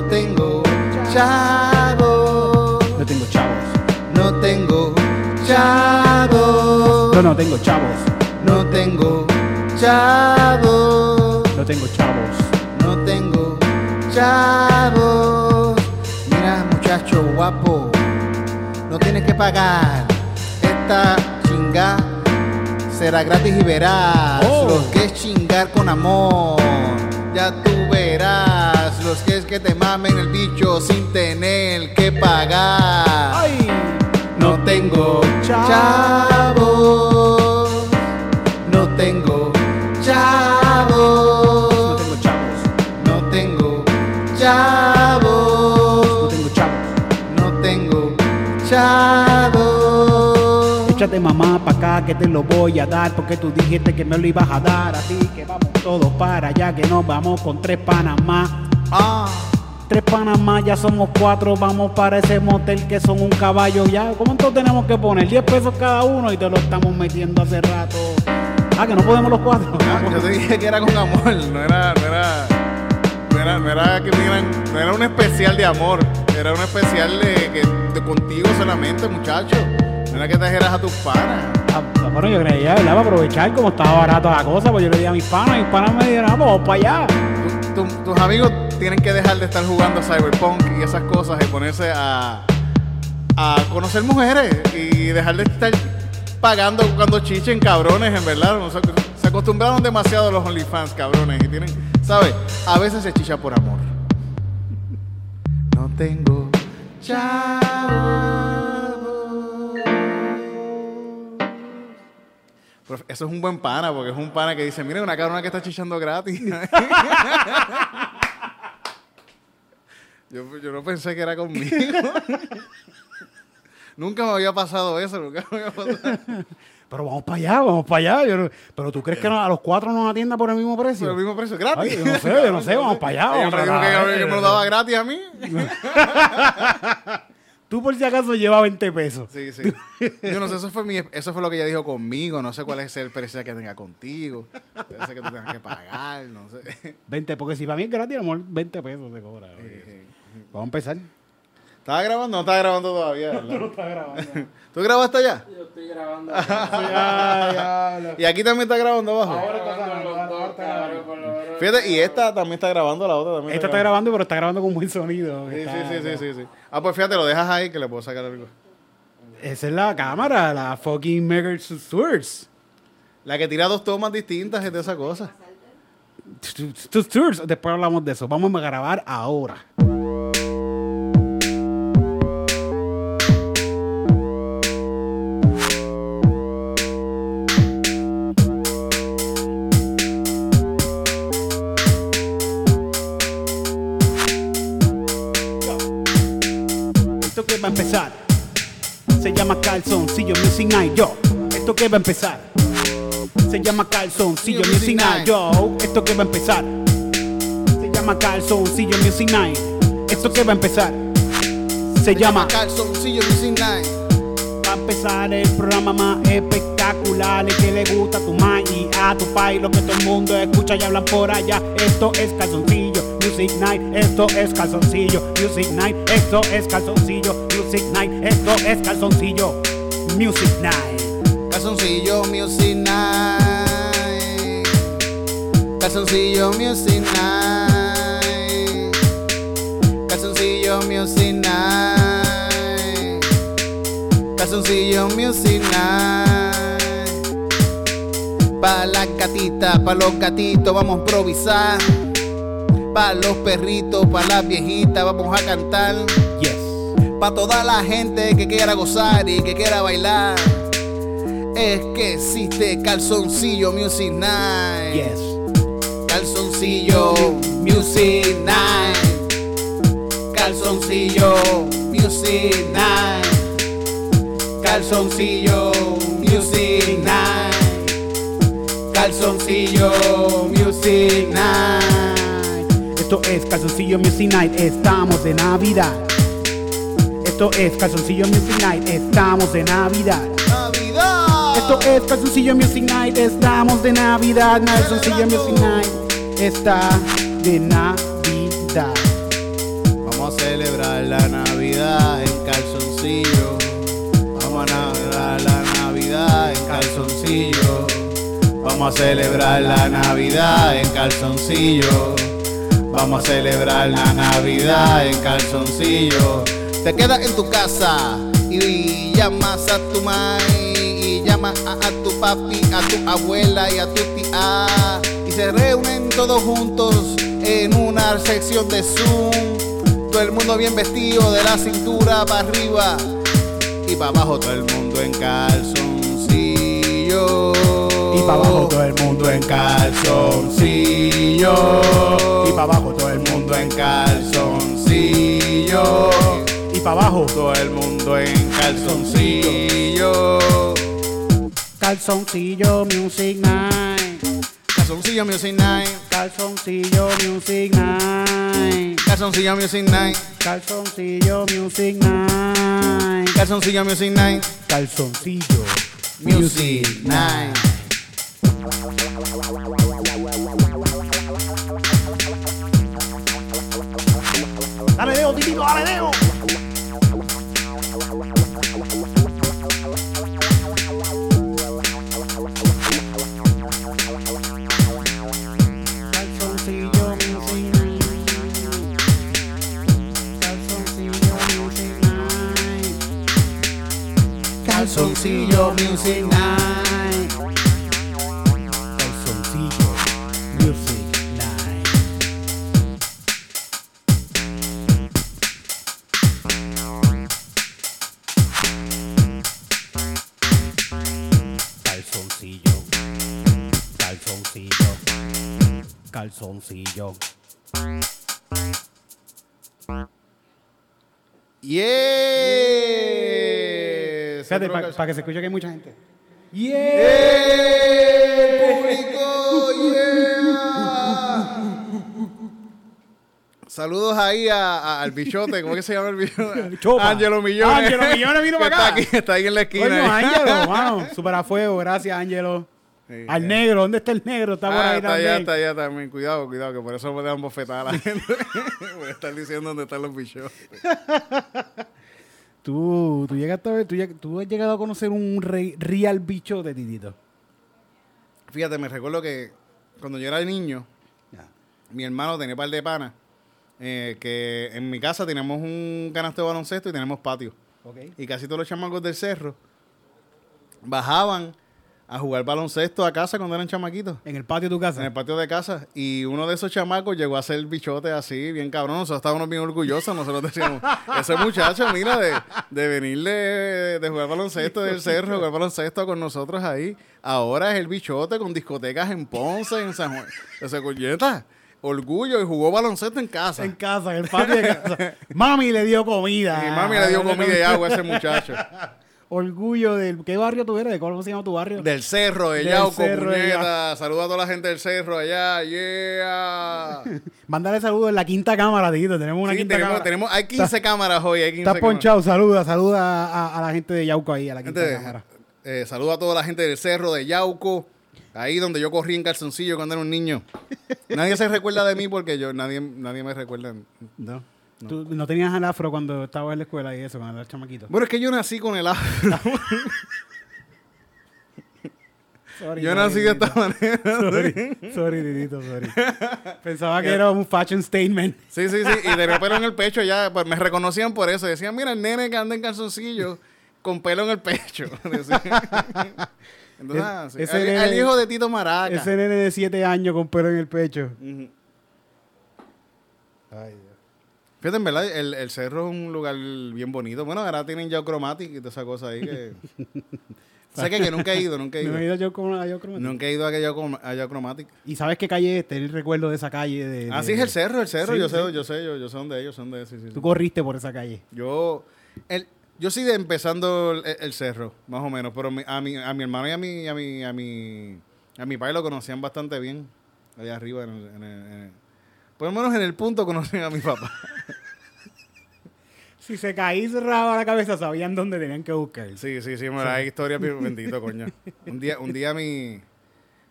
No tengo chavos. No tengo chavos. No tengo chavos. Yo no tengo chavos. No tengo chavos. No tengo chavos. No tengo chavos. Mira, muchacho guapo, no tienes que pagar. Esta chinga será gratis y verás Oh. los que es chingar con amor. Ya tú verás los que es que te mamen el bicho sin tener que pagar. ¡Ay! No tengo chavos. No tengo No chavos. tengo chavos. No tengo No chavos. tengo chavos. No tengo chavos. Échate mamá pa' acá que te lo voy a dar porque tú dijiste que me lo ibas a dar. Así que vamos todos para allá que nos vamos con tres Panamá. Ah, Tres Panamá, ya somos cuatro, vamos para ese motel que son un caballo ya. ¿Cuánto tenemos que poner? 10 pesos cada uno y te lo estamos metiendo hace rato. Ah, que no podemos los cuatro. ah, yo te dije que era con amor, no era, no era, no era, no era que me dieran- no era un especial de amor, era un especial de, que, de contigo solamente, muchacho. No era que trajeras a tus panas. Ah, bueno, yo creía, ¿verdad? Para aprovechar como estaba barata la cosa, pues yo le dije a mis panas, mis panas me dijeron, ah, pues vamos para allá. Tu- tu- tus amigos tienen que dejar de estar jugando Cyberpunk y esas cosas y ponerse a, a conocer mujeres y dejar de estar pagando cuando chichen cabrones, en verdad. Se, acostumbraron demasiado los OnlyFans, cabrones, y tienen, ¿sabes? A veces se chicha por amor. No tengo chavos. Pero Eso es un buen pana, porque es un pana que dice, mire, una cabrona que está chichando gratis. yo, yo no pensé que era conmigo. nunca me había pasado eso, nunca me había pasado. Pero vamos para allá, vamos para allá. Yo pero tú crees que no- a los cuatro nos atienda por el mismo precio. Por el mismo precio, gratis. Ay, yo no sé, yo no sé, vamos para allá, vamos para allá. que, que me lo daba gratis a mí. Tú por si acaso llevas 20 pesos. Sí, sí. Yo no sé, eso fue, mi, eso fue lo que ella dijo conmigo. No sé cuál es el precio que tenga contigo. Puede ser que tú tengas que pagar, no sé. 20, porque si para mí es gratis, a lo mejor 20 pesos se cobra. oye. Vamos a empezar. ¿Estaba grabando? No estaba grabando todavía, ¿verdad? ¿Tú grabaste allá? Yo estoy grabando. Y aquí también está grabando abajo. Ahora grabando los dos, cabrón, Fíjate, y esta también está grabando, la otra también. Esta está grabando, pero está grabando con buen sonido. Sí, Está- sí, sí, sí, sí, sí. Ah, pues fíjate, lo dejas ahí que le puedo sacar algo. Esa es la cámara, la fucking Mega Source. La que tira dos tomas distintas y de esa cosa. Después hablamos de eso. Vamos a grabar ahora. Music Night. Yo, esto que va a empezar se llama Calzoncillo Music Night. Yo, esto que va a empezar se llama Calzoncillo Music Night. Esto que va a empezar se llama Calzoncillo Music Night. Va a empezar el programa más espectacular el que le gusta a tu ma y a tu pai, lo que todo el mundo escucha y hablan por allá. Esto es calzoncillo Music Night, esto es calzoncillo Music Night, esto es calzoncillo Music Night, esto es calzoncillo Music Night. Calzoncillo Music Night. Calzoncillo Music Night. Calzoncillo Music Night. Calzoncillo Music Night. Pa' la gatita, pa' los gatitos vamos a improvisar. Pa' los perritos, pa' las viejitas vamos a cantar. Pa' toda la gente que quiera gozar y que quiera bailar. Es que existe Calzoncillo Music Night. Yes. Calzoncillo Music Night. Calzoncillo Music Night. Calzoncillo Music Night. Calzoncillo Music Night. Esto es Calzoncillo Music Night, estamos de Navidad. Esto es Calzoncillo Music Night, estamos de Navidad. ¡Navidad! Esto es Calzoncillo Music Night, estamos de Navidad. Calzoncillo Music Night está de Navidad. Vamos a celebrar la Navidad en calzoncillo. Vamos a celebrar la Navidad en calzoncillo. Vamos a celebrar la Navidad en calzoncillo. Vamos a celebrar la Navidad en calzoncillo. Te quedas en tu casa y llamas a tu mãe y llamas a, a tu papi, a tu abuela y a tu tía y se reúnen todos juntos en una sección de Zoom. Todo el mundo bien vestido de la cintura para arriba y para abajo todo el mundo en calzoncillo. Y pa' abajo todo el mundo en calzoncillo. Y pa' abajo todo el mundo en calzoncillo. Y para abajo. Todo el mundo en calzoncillo. Calzoncillo Music Night. Calzoncillo Music Night. Calzoncillo Music Night. Calzoncillo Music Night. Calzoncillo Music Night. Calzoncillo Music Night. Calzoncillo Music Night. Dale Deo, titito, dale Deo. Music Night. Calzoncillo Music Night. Calzoncillo. Calzoncillo. Calzoncillo. Yeah. Fíjate, para que se escuche que hay mucha gente. ¡Eh, público! ¡Yeah! Saludos ahí a- a- al bichote, ¿cómo es que se llama el bichote? Chopa. Ángelo Millones. Ángelo Millones vino para está acá. aquí, está ahí en la esquina. Coño. Ángelo, mano. Super a fuego, gracias, Ángelo. Sí, Al eh. negro, ¿dónde está el negro? Está por Ah, ahí está también. allá, está allá también. Cuidado, cuidado, que por eso me dejan bofetar a la gente. Voy a estar diciendo dónde están los bichotes. Tú, tú llegaste a ver, tú, tú has llegado a conocer un re- real bicho de titito. Fíjate, me recuerdo que cuando yo era niño, mi hermano tenía un par de panas, eh, que en mi casa teníamos un canasto de baloncesto y tenemos patio. Y casi todos los chamacos del cerro bajaban a jugar baloncesto a casa cuando eran chamaquitos. En el patio de tu casa. En el patio de casa. Y uno de esos chamacos llegó a ser bichote así, bien cabrón. Nosotros estábamos bien orgullosos. Nosotros decíamos, ese muchacho, mira, de, de venir de, de jugar baloncesto del cerro, jugar baloncesto con nosotros ahí. Ahora es el bichote con discotecas en Ponce, en San Juan. Ese coñeta. Orgullo y jugó baloncesto en casa. En casa, en el patio de casa. mami le dio comida. Mi mami le dio comida y agua a ese muchacho. Orgullo del. ¿Qué barrio tú eres? ¿Cómo se llama tu barrio? Del cerro, de Yauco, puñeta. Saluda a toda la gente del cerro allá, yeah. Mándale saludos en la quinta cámara, Tito. Tenemos una Sí, quinta tenemos, cámara. tenemos, hay 15 cámaras hoy, hay 15 Estás ponchado, saluda, saluda a, a la gente de Yauco ahí, a la quinta Gente, cámara. eh, saluda a toda la gente del cerro, de Yauco, ahí donde yo corrí en calzoncillo cuando era un niño. nadie se recuerda de mí porque yo, nadie, nadie me recuerda. No. Tú no tenías el afro cuando estabas en la escuela y eso, cuando eras chamaquito. Bueno, es que yo nací con el afro. Sorry, yo nací de esta manera. Sorry, sorry, Titito, sorry. Pensaba que era un fashion statement. Sí, sí, sí. Y tenía pelo en el pecho ya. Pues me reconocían por eso. Decían, mira, el nene que anda en calzoncillo con pelo en el pecho. Entonces, Es- ah, sí. ese el, nene- el hijo de Tito Maraca. Ese nene de 7 años con pelo en el pecho. Ay, Dios. Fíjate, en verdad, el, el cerro es un lugar bien bonito. Bueno, ahora tienen ya Chromatic y toda esa cosa ahí que... sé que, que nunca he ido, nunca he No ido. he ido a con- Nunca he ido a aquella Yao- a Yao Chromatic. ¿Y sabes qué calle es? Tenés el recuerdo de esa calle. De, Ah, sí, es el cerro, el cerro. Sí, yo, sí. sé, yo sé, yo, yo sé dónde es, yo sé dónde es. Sí, sí, sí. Tú corriste por esa calle. Yo, el, yo sí de empezando el, el cerro, más o menos, pero mi- a, mi, a mi hermano y a mi, a mi, a mi, a mi padre lo conocían bastante bien, allá arriba. En el, en el- en el- por lo menos en el punto conocían a mi papá. Si se caí y cerraba la cabeza, sabían dónde tenían que buscar. Sí, sí, sí, me la historia bien bendito, coño. Un día, un día mi,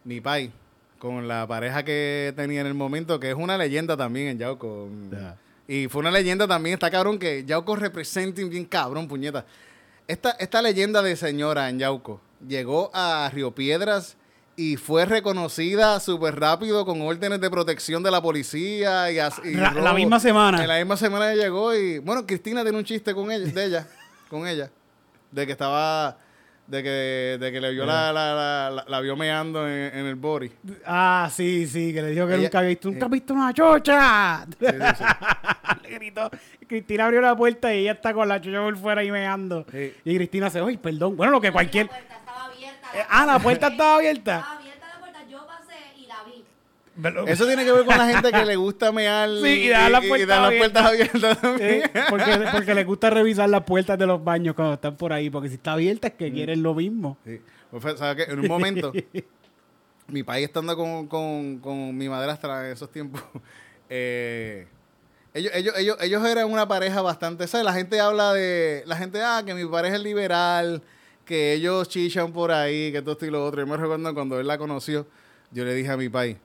mi pai, con la pareja que tenía en el momento, que es una leyenda también en Yauco. Ya. Y fue una leyenda también, está cabrón que Yauco representa bien cabrón, puñeta. Esta, esta leyenda de señora en Yauco llegó a Río Piedras y fue reconocida súper rápido con órdenes de protección de la policía y, as- y La- misma semana. En la misma semana ella llegó y bueno, Cristina tiene un chiste con ella, de ella, con ella, de que estaba, de que, de que le vio la, la, la, la- la vio meando en, en el body. Ah, sí, sí, que le dijo que Ella- nunca había visto, nunca eh. has visto una chocha. Sí, sí, sí. le gritó. Cristina abrió la puerta y ella está con la chocha por fuera y meando. Sí. Y Cristina se, oye, perdón. Bueno, lo que cualquier. Abierta. Eh, ah, la puerta estaba abierta. Estaba abierta la puerta, yo pasé y la vi. Eso tiene que ver con la gente que le gusta mear Sí, y las puertas dejar las puertas abiertas. abiertas también. Eh, porque, porque les gusta revisar las puertas de los baños cuando están por ahí. Porque si está abierta es Mm. que quieren lo mismo. Sí. Pues fue- ¿sabes qué? En un momento, mi país estando con, con, con mi madrastra en esos tiempos, eh, ellos, ellos, ellos, ellos eran una pareja bastante, ¿sabes? La gente habla de, la gente, ah, que mi pareja es liberal, que ellos chichan por ahí, que todo esto y lo otro. Yo me recuerdo cuando él la conoció, yo le dije a mi país,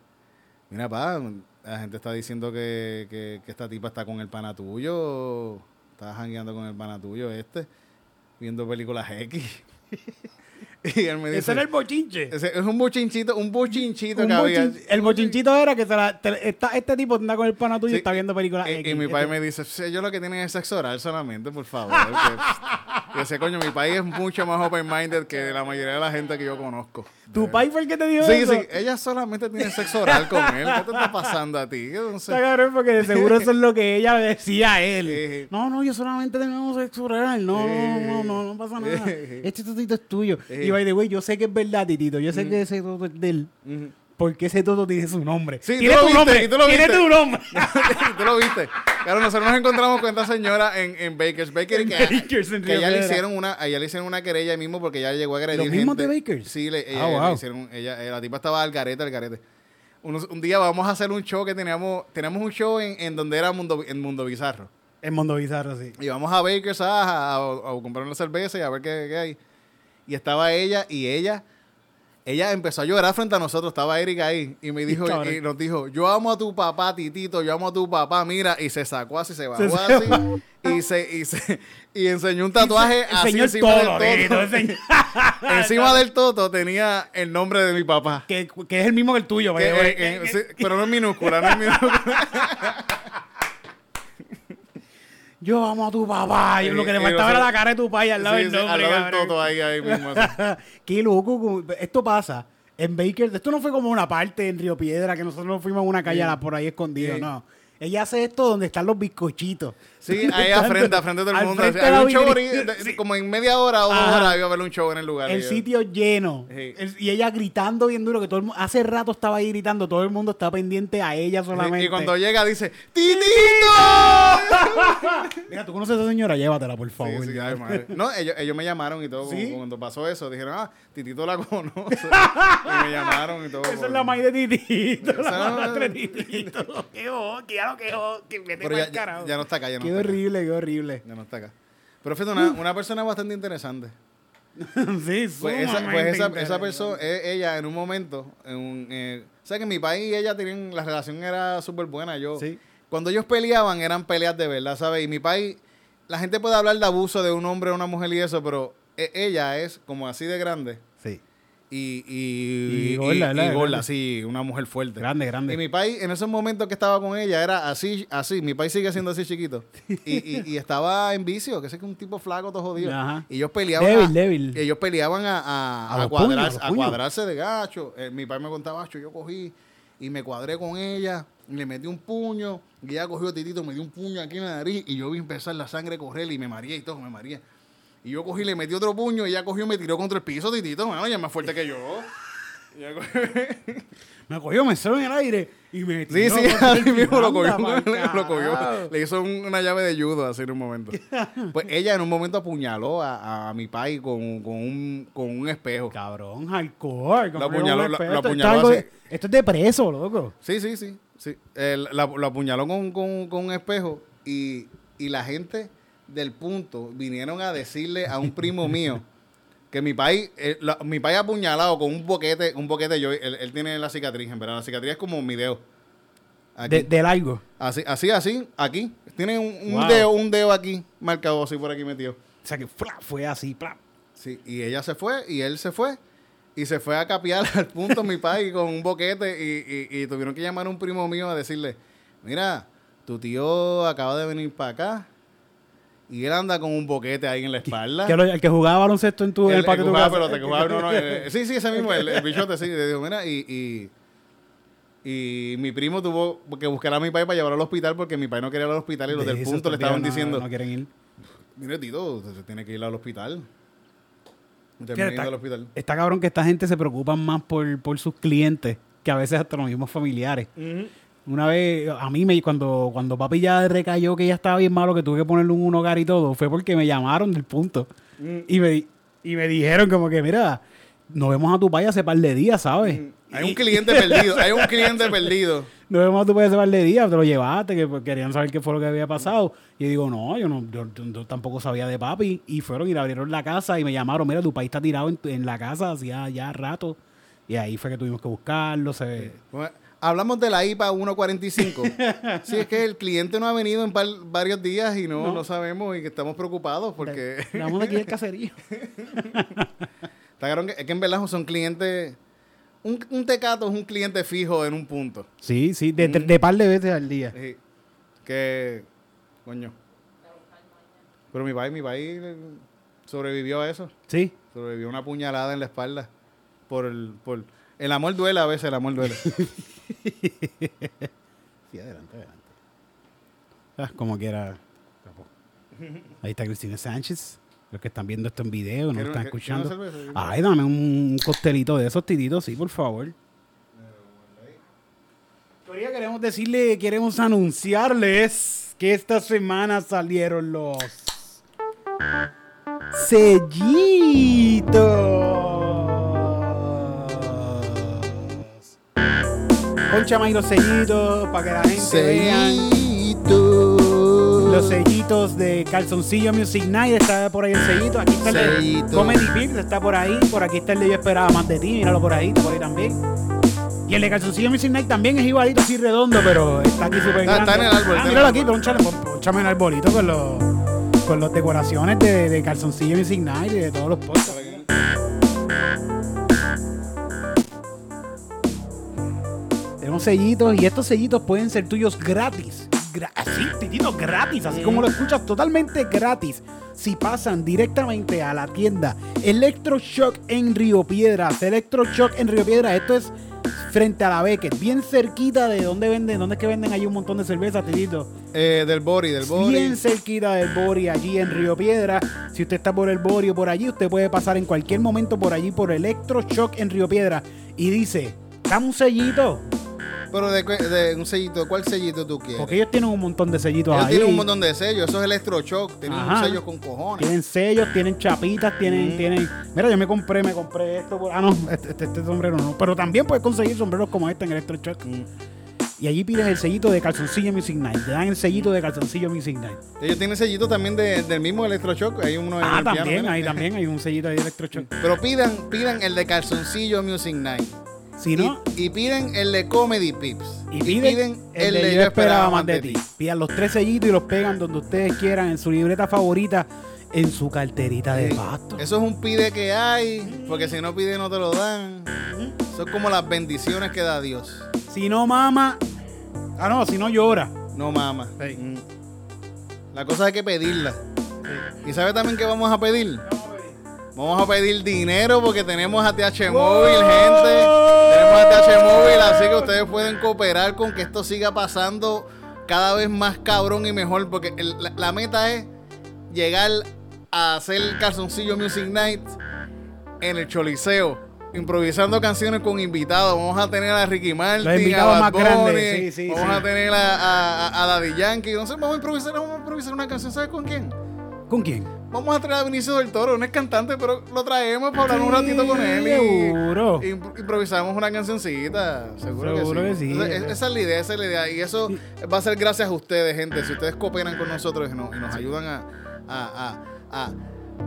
mira, pa, la gente está diciendo que, que, que esta tipa está con el pana tuyo, está jangueando con el pana tuyo este, viendo películas X. y él me dice... Ese era el bochinche. Ese es un bochinchito, un bochinchito Un que había. el bochinchito era que se la- te- está- este tipo anda con el pana tuyo y está viendo películas. Y, X. y mi padre Este- me dice, "Sí, yo lo que tienen es sexo oral solamente, por favor. que- y ese coño, mi país es mucho más open-minded que la mayoría de la gente que yo conozco. ¿Tu país fue el que te dijo Sí, eso? sí, ella solamente tiene sexo oral con él. ¿Qué te está pasando a ti? Sé. Está cabrón porque de seguro eso es lo que ella decía a él. Sí. No, no, yo solamente tengo sexo oral. No, no, no, no, no pasa nada. Sí. Este totito es tuyo. Sí. Y by the way, yo sé que es verdad, titito. Yo sé que ese toto es de él. Porque ese toto tiene su nombre. Sí, tú tiene lo tu viste, nombre. y tú lo tiene viste. tu nombre. ¿Tú lo viste? Claro, nosotros nos encontramos con esta señora en, en Baker's Bakery En que, Baker's, en que ella le hicieron una, ella le hicieron una querella ahí mismo porque ella llegó a agredir ¿Los mismos de Baker's? Sí, le, ella, Ah, wow. hicieron, ella, eh, la tipa estaba al garete, al garete. Unos- un día vamos a hacer un show que teníamos, tenemos un show en, en donde era Mundo, en Mundo Bizarro. El mundo bizarro, sí. Y vamos a Baker's a, a- a- a comprar una cerveza y a ver qué, qué hay. Y estaba ella y ella, ella empezó a llorar frente a nosotros. Estaba Erika ahí y me dijo, y nos dijo, yo amo a tu papá, titito, yo amo a tu papá, mira. Y se sacó así, se bajó Se así y se, y se, y enseñó un tatuaje así Enseñó el encima todo, del toto. encima del toto tenía el nombre de mi papá. que, que es el mismo que el tuyo, Que, eh, eh, sí, pero no es minúscula, no es minúscula. Yo amo a tu papá. Y lo que le faltaba era la cara de tu papá y al lado Sí, del sí, nombre, al lado del cabrón. toto ahí, ahí mismo. Qué loco. Esto pasa en Baker. Esto no fue como una parte en Río Piedra que nosotros nos fuimos a una calle por ahí escondido. No. Ella hace esto donde están los bizcochitos. Sí, ahí a frente, a frente de todo el mundo. la un show Sí. como en media hora o dos Ajá. horas iba a haber un show en el lugar. El Y yo- sitio lleno. Sí. El- y ella gritando bien duro que todo el mu- hace rato estaba ahí gritando, todo el mundo está pendiente a ella solamente. Y cuando llega dice, ¡Titito! Mira, tú conoces a esa señora, llévatela, por favor. Sí, sí, ay, madre. No, ellos, ellos me llamaron y todo. Cuando pasó eso, dijeron, ah, Titito la conoce. y me llamaron y todo. Esa por- es la maíz de Titito, la madre de Titito. Qué que ya no quejó, que vete ya, ya, carajo. ya no está no Qué horrible, qué horrible. Ya no está acá. Pero fíjate, una, una persona bastante interesante. sí, Pues esa, pues esa, esa persona, e- ella en un momento, en un, eh, o sea que en mi país y ella tenían, la relación era súper buena. Yo, Sí. Cuando ellos peleaban eran peleas de verdad, ¿sabes? Y mi país, la gente puede hablar de abuso de un hombre o una mujer y eso, pero e- ella es como así de grande. Y, y, Y gorda, y- ¿verdad? y sí, una mujer fuerte. Grande, grande. Y mi país, en esos momentos que estaba con ella, era así, así. Mi país sigue siendo así chiquito. Y, estaba en vicio, que sé que un tipo flaco, todo jodido. Ajá. Y ellos peleaban. Débil, a, débil. ellos peleaban a, a, A a los cuadrar- puños, cuadrarse de gacho. Eh, mi país me contaba, "Acho, yo cogí y me cuadré con ella. Le metí un puño. Y ella cogió a Titito, me dio un puño aquí en la nariz. Y yo vi empezar la sangre a correr y me mareé y todo, me mareé. Y yo cogí, le metí otro puño y ella cogió y me tiró contra el piso, Titito. Bueno, ella es más fuerte que yo. Me cogió, me cerró en el aire y me Sí, tiró sí, contra el así mismo lo cogió, lo cogió. Le hizo un- una llave de judo así en un momento. Pues ella en un momento apuñaló a, a mi país con, con, un, con un espejo. Cabrón, hardcore. Lo apuñaló- lo- apuñaló así. Esto es de preso, loco. Sí, sí, sí. sí. La- lo apuñaló con, con- con un espejo y, y la gente del punto vinieron a decirle a un primo mío que mi país, eh, la- mi país apuñalado con un boquete, un boquete yo, él, él tiene la cicatriz, en verdad. La cicatriz es como mi dedo. De, de largo. Así, así, así, aquí. Tiene un, un Wow. dedo, un dedo aquí marcado así por aquí metido. O sea que fla, fue así, fla. Sí, y ella se fue y él se fue. Y se fue a capiar al punto mi país con un boquete y, y- y tuvieron que llamar a un primo mío a decirle, mira, tu tío acaba de venir para acá y él anda con un boquete ahí en la espalda. Que lo- el que jugaba baloncesto en tu El, el patio de tu jugaba casa. pelota, que jugaba- no, no, eh, sí, sí, ese mismo, el, el bichote, sí. Le digo, mira, y, y, y mi primo tuvo que buscar a mi país para llevarlo al hospital porque mi país no quería ir al hospital y los del punto le estaban no- diciendo, No quieren ir. mire, Tito, se tiene que ir hospital. Que está, al hospital. está cabrón que esta gente se preocupa más por, por sus clientes que a veces hasta los mismos familiares. Una vez, a mí me cuando, cuando papi ya recayó que ya estaba bien malo, que tuve que ponerle un hogar y todo, fue porque me llamaron del punto. Y, me, y me dijeron como que, mira, nos vemos a tu país hace par de días, ¿sabes? Hay un cliente perdido, hay un cliente perdido. Nos vemos a tu país hace par de días, te lo llevaste, que pues, querían saber qué fue lo que había pasado. Y yo digo, no, yo no, yo tampoco sabía de papi. Y fueron y le abrieron la casa y me llamaron, mira, tu país está tirado en, en la casa hacía ya rato. Y ahí fue que tuvimos que buscarlo. Se, Bueno, Hablamos de la IPA 145. sí, es que el cliente no ha venido en par- varios días y no, No. no sabemos y que estamos preocupados porque... De aquí del caserío. Está cabrón que, es que en verdad son clientes. Un, un tecato es un cliente fijo en un punto. Sí, sí, de, de, de par de veces al día. Sí. Que. Coño. Pero mi país, mi país eh, sobrevivió a eso. Sí. Sobrevivió una puñalada en la espalda. Por el. Por, el amor duele a veces, el amor duele. Sí, adelante, adelante. Ah, como quiera. Ahí está Cristina Sánchez. Los que están viendo esto en video, no lo ¿Quiere- están escuchando. Ay, dame un costelito de esos tititos, sí, por favor. Todavía queremos decirle, queremos anunciarles que esta semana salieron los sellitos. Ponchame ahí los sellitos para que la gente vea. Los sellitos de Calzoncillo Music Night, está por ahí el sellito. Aquí está el de. Comedy Pips, está por ahí. Por aquí está el de Yo Esperaba Más de Ti, míralo por ahí, está por ahí también. Y el de Calzoncillo Music Night también es igualito, así redondo, pero está aquí súper grande. está en el árbol, Ah, míralo aquí, ponchame, pon- ponchame en el arbolito con los, con los decoraciones de, de Calzoncillo Music Night y de todos los podcasts. Sellitos y estos sellitos pueden ser tuyos gratis. Gra- así, tititos, gratis, así como lo escuchas, totalmente gratis. Si pasan directamente a la tienda Electroshock en Río Piedras, Electroshock en Río Piedras, esto es frente a la Beckett, bien cerquita de donde venden, donde es que venden ahí un montón de cervezas, titito. Eh, del Bori, del Bori. Bien cerquita del Bori, allí en Río Piedra. Si usted está por el Bori o por allí, usted puede pasar en cualquier momento por allí, por Electroshock en Río Piedra. Y dice, dame un sellito. Pero de, un sellito, ¿cuál sellito tú quieres? Porque ellos tienen un montón de sellitos Ellos ahí. tienen un montón de sellos, eso es electroshock, tienen Ajá. un sello con cojones. Tienen sellos, tienen chapitas, tienen, tienen. Mira, yo me compré, me compré esto. por- Ah, no, este, este- este sombrero no. Pero también puedes conseguir sombreros como este en Electroshock. Y allí pides el sellito de calzoncillo Music Night. Te dan el sellito de calzoncillo Music Night. Ellos tienen sellitos también de- del mismo electroshock, hay uno en Ah, el piano, también, ahí también hay un sellito de Electroshock. Pero pidan, pidan el de calzoncillo Music Night. Si no, y, y piden el de Comedy Pips. Y piden, el de Yo esperaba más de ti. Pidan los tres sellitos y los pegan donde ustedes quieran, en su libreta favorita, en su carterita de pasto. Eso es un pide que hay, porque si no pide no te lo dan. Son como las bendiciones que da Dios. Si no mama, ah no, si no llora. No mama. Sí. Mm. La cosa hay que pedirla. ¿Y sabe también qué vamos a pedir? Vamos a pedir dinero porque tenemos a TH Móvil, gente. Tenemos a TH Móvil, así que ustedes pueden cooperar con que esto siga pasando cada vez más cabrón y mejor. Porque el- la, la meta es llegar a hacer Calzoncillo Music Night en el Choliseo. Improvisando canciones con invitados. Vamos a tener a Ricky Martin, a Bad más sí, sí, vamos sí. a tener a, a, Daddy Yankee. Sé, vamos a improvisar, vamos a improvisar una canción. ¿Sabes con quién? ¿Con quién? Vamos a traer a Vinicio del Toro, no es cantante, pero lo traemos para hablar un ratito con él. Seguro. Y, impro- improvisamos una cancioncita. Seguro, Seguro que que sí. sí. Esa, es la idea, esa es la idea. Y eso va a ser gracias a ustedes, gente. Si ustedes cooperan con nosotros y nos, y nos ayudan a, a, a,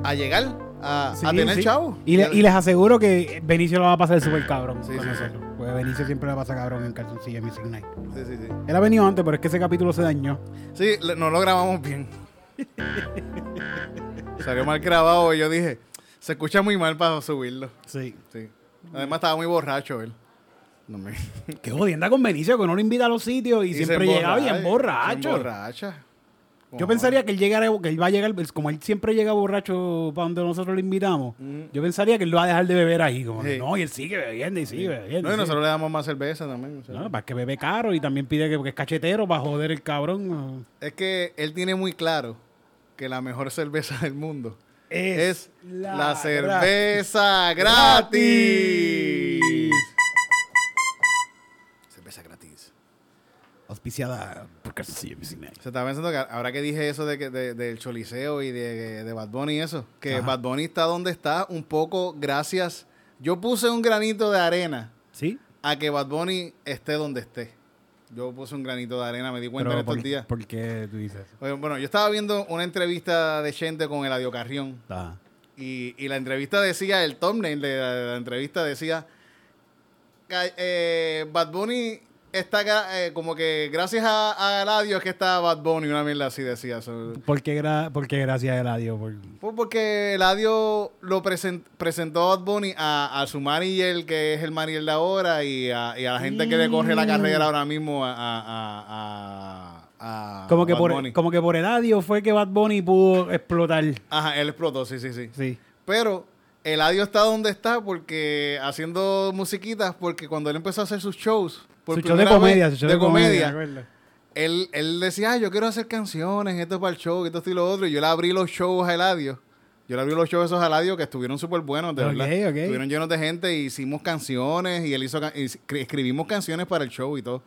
a, llegar a, a Sí, tener sí. chavos. Y, le- y les aseguro que Benicio lo va a pasar súper cabrón. Sí, con sí, nosotros. Porque Benicio siempre la pasa cabrón en calzoncilla Music Night. Sí, sí, sí. Él ha venido antes, pero es que ese capítulo se dañó. Sí, no lo grabamos bien. Salió mal grabado y yo dije, se escucha muy mal para subirlo. Sí. Sí. Además estaba muy borracho él. No me... Qué jodienda con Benicio, que no lo invita a los sitios y, siempre llega bien borracho. se emborracha. Yo pensaría que él llegara, que él va a llegar, pues, como él siempre llega borracho para donde nosotros lo invitamos, yo pensaría que él lo va a dejar de beber ahí. Como que Mm. Sí. no, y él sigue bebiendo y sigue bebiendo. No, y nosotros le damos más cerveza también. o sea. No, para que bebe caro y también pide que porque es cachetero para joder el cabrón. Es que él tiene muy claro que la mejor cerveza del mundo es, la, cerveza gratis. Cerveza gratis. Auspiciada por Castillo Piscina. Se estaba pensando que ahora que dije eso de que, de- del Choliseo y de, de Bad Bunny y eso, que Ajá. Bad Bunny está donde está un poco gracias. Yo puse un granito de arena ¿Sí? a que Bad Bunny esté donde esté. Yo puse un granito de arena, me di cuenta en estos por, días. ¿por qué tú dices eso? Oye, Bueno, yo estaba viendo una entrevista de Chente con Eladio Carrión y, y la entrevista decía, el thumbnail de la, de la entrevista decía, eh, Bad Bunny está eh, como que gracias a, a Eladio es que está Bad Bunny, una mierda así decía. eso. ¿Por qué, gra- por qué gracias a Eladio? Por... Pues porque Eladio lo presen- presentó a Bad Bunny a, a su manager, que es el manager de ahora, y a, y a la gente que le corre la Mm. carrera ahora mismo a... Como que, Bad por, Bunny. como que por Eladio fue que Bad Bunny pudo explotar. Ajá, él explotó, sí, sí, sí. Sí. Pero Eladio está donde está porque haciendo musiquitas, porque cuando él empezó a hacer sus shows, por Su show de comedia, vez, su show de comedia. él, él decía, "Ay, yo quiero hacer canciones, esto es para el show, esto y lo otro. Y yo le abrí los shows a Eladio. Yo le abrí los shows esos a Eladio que estuvieron súper buenos, de verdad. Estuvieron llenos de gente y hicimos canciones y él hizo escribimos canciones para el show y todo.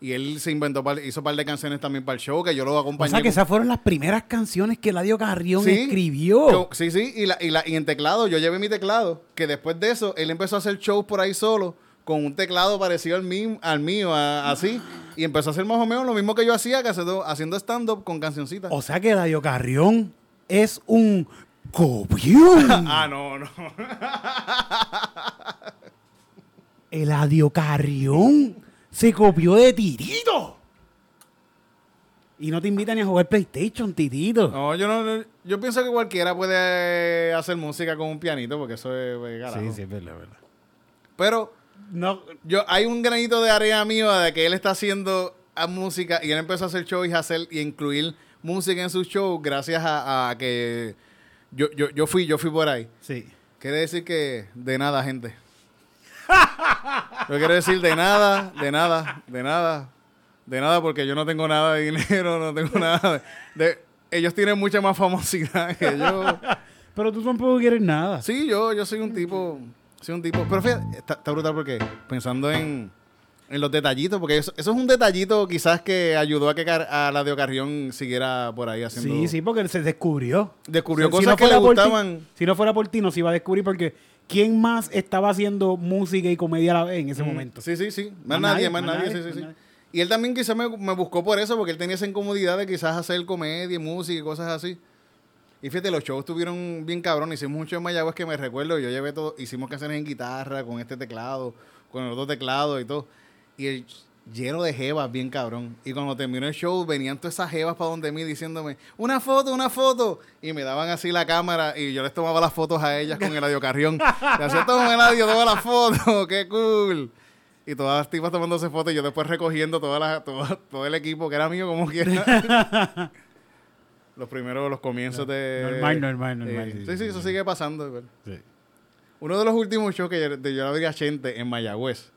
Y él se inventó, par- hizo un par de canciones también para el show que yo lo O acompañé. sea que esas fueron las primeras canciones que Eladio Carrión Sí. escribió. Yo- sí, sí, y, la, y, la, y en teclado, yo llevé mi teclado, que después de eso, él empezó a hacer shows por ahí solo, con un teclado parecido al mío, al mío a- así, y empezó a hacer más o menos lo mismo que yo hacía, que haciendo, haciendo stand-up con cancioncitas. O sea que Eladio Carrión es un copión. Ah, no, no. Eladio Carrión se copió de Tirito. Y no te invitan ni a jugar PlayStation, Titito. No, yo no, yo pienso que cualquiera puede hacer música con un pianito, porque eso es, pues, carajo. es verdad, verdad. Pero No, yo, hay un granito de arena mío de que él está haciendo a música y él empezó a hacer shows y a hacer y incluir música en sus shows gracias a, a que yo, yo, yo fui, yo fui por ahí. sí. Quiere decir que de nada, gente. Yo quiero decir de nada, de nada, de nada, de nada, porque yo no tengo nada de dinero, no tengo nada de... de- ellos tienen mucha más famosidad que yo. Pero tú tampoco quieres nada. Sí, yo, yo soy un tipo, soy un tipo, pero fíjate, está, está brutal porque pensando en, en los detallitos, porque eso, eso es un detallito quizás que ayudó a que Car- a la de Carrión siguiera por ahí haciendo... Sí, sí, porque él se descubrió. Descubrió cosas si no que le ti- gustaban. si no fuera por ti, no se iba a descubrir porque ¿quién más estaba haciendo música y comedia a la vez en ese momento? Sí, sí, sí. Más, Más nadie, más nadie, nadie, sí, sí, más sí. nadie. Y él también quizás me, me buscó por eso, porque él tenía esa incomodidad de quizás hacer comedia, y música y cosas así. Y fíjate, los shows estuvieron bien cabrón. Hicimos mucho en Mayagüez que me recuerdo. Yo llevé todo, hicimos canciones en guitarra, con este teclado, con el otro teclado y todo. Y lleno de jevas bien cabrón. Y cuando terminó el show, venían todas esas jevas para donde mí diciéndome, una foto, una foto. Y me daban así la cámara y yo les tomaba las fotos a ellas con el audio carrión. Le hacía toma el audio, toma las fotos, qué cool. Y todas las tipas tomándose fotos y yo después recogiendo toda la, todo, todo el equipo que era mío como quiera. los primeros, los comienzos de... Normal, normal, normal, Eh, sí, Sí, eso sigue pasando. güey. Sí. Uno de los últimos shows que yo, de yo la vi a Chente en Mayagüez.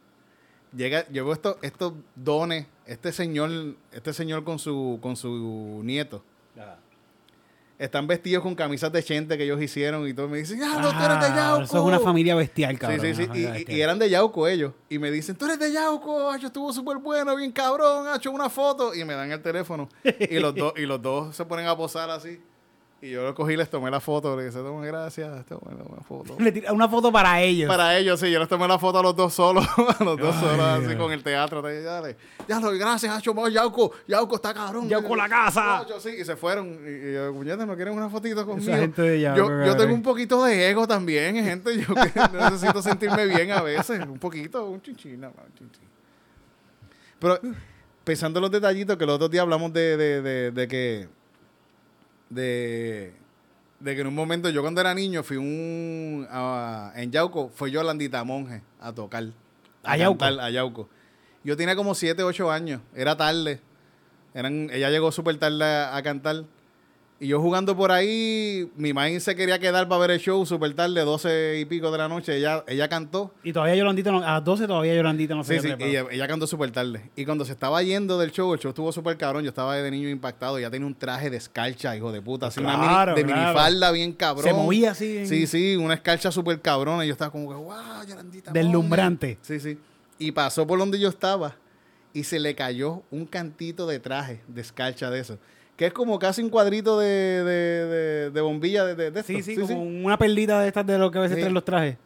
Llega, yo veo estos, estos dones, este señor, este señor con su, con su nieto. Están vestidos con camisas de Chente que ellos hicieron y todo. Me dicen, ah, no, tú eres de Yauco. Eso es una familia bestial, Sí, cabrón. sí, sí. una Y, eran de Yauco ellos. Y me dicen, tú eres de Yauco, Acho, estuvo súper bueno, bien cabrón, ha hecho una foto. Y me dan el teléfono. Y los, dos y los dos se ponen a posar así. Y yo lo cogí y les tomé la foto. Le dije, toma gracias, toma una foto. Una foto para ellos. Para ellos, sí, yo les tomé la foto a los dos solos, a los dos Ay, solos, así Dios. con el teatro. Dale. Ya lo, gracias, Hacho, Yauco, Yauco está cabrón. Yauco la casa. Sí, y se fueron. Y, y yo, puñeta, ¿no quieren una fotito conmigo? gente de Yauco, yo, yo tengo un poquito de ego también, gente. Yo que necesito sentirme bien a veces, un poquito, un chinchín, un chinchín. Pero pensando en los detallitos, que los otros días hablamos de, de, de, de que. De de que en un momento yo cuando era niño fui un a- en Yauco, fue Yolandita Monje a tocar. ¿A Yauco? cantar, a Yauco. Yo tenía como 7, 8 años, era tarde. Eran, ella llegó súper tarde a, a cantar. Y yo jugando por ahí, mi madre se quería quedar para ver el show súper tarde, 12 y pico de la noche. Ella, ella cantó. Y todavía Yolandita, no- a las 12 todavía Yolandita no se Sí, sí, ella, ella cantó súper tarde. Y cuando se estaba yendo del show, el show estuvo súper cabrón. Yo estaba de niño impactado. Ya tenía un traje de escarcha, hijo de puta. Así una Claro, mini, de claro. minifalda bien cabrón. Se movía así en- Sí, sí, una escarcha súper cabrón. Y yo estaba como que, wow, Yolandita. Deslumbrante. Monge". Sí, sí. Y pasó por donde yo estaba y se le cayó un cantito de traje de escarcha de eso. Que es como casi un cuadrito de, de, de- de bombilla de, de, de Sí, esto. sí, como una perlita de estas de lo que a veces Sí. traen los trajes.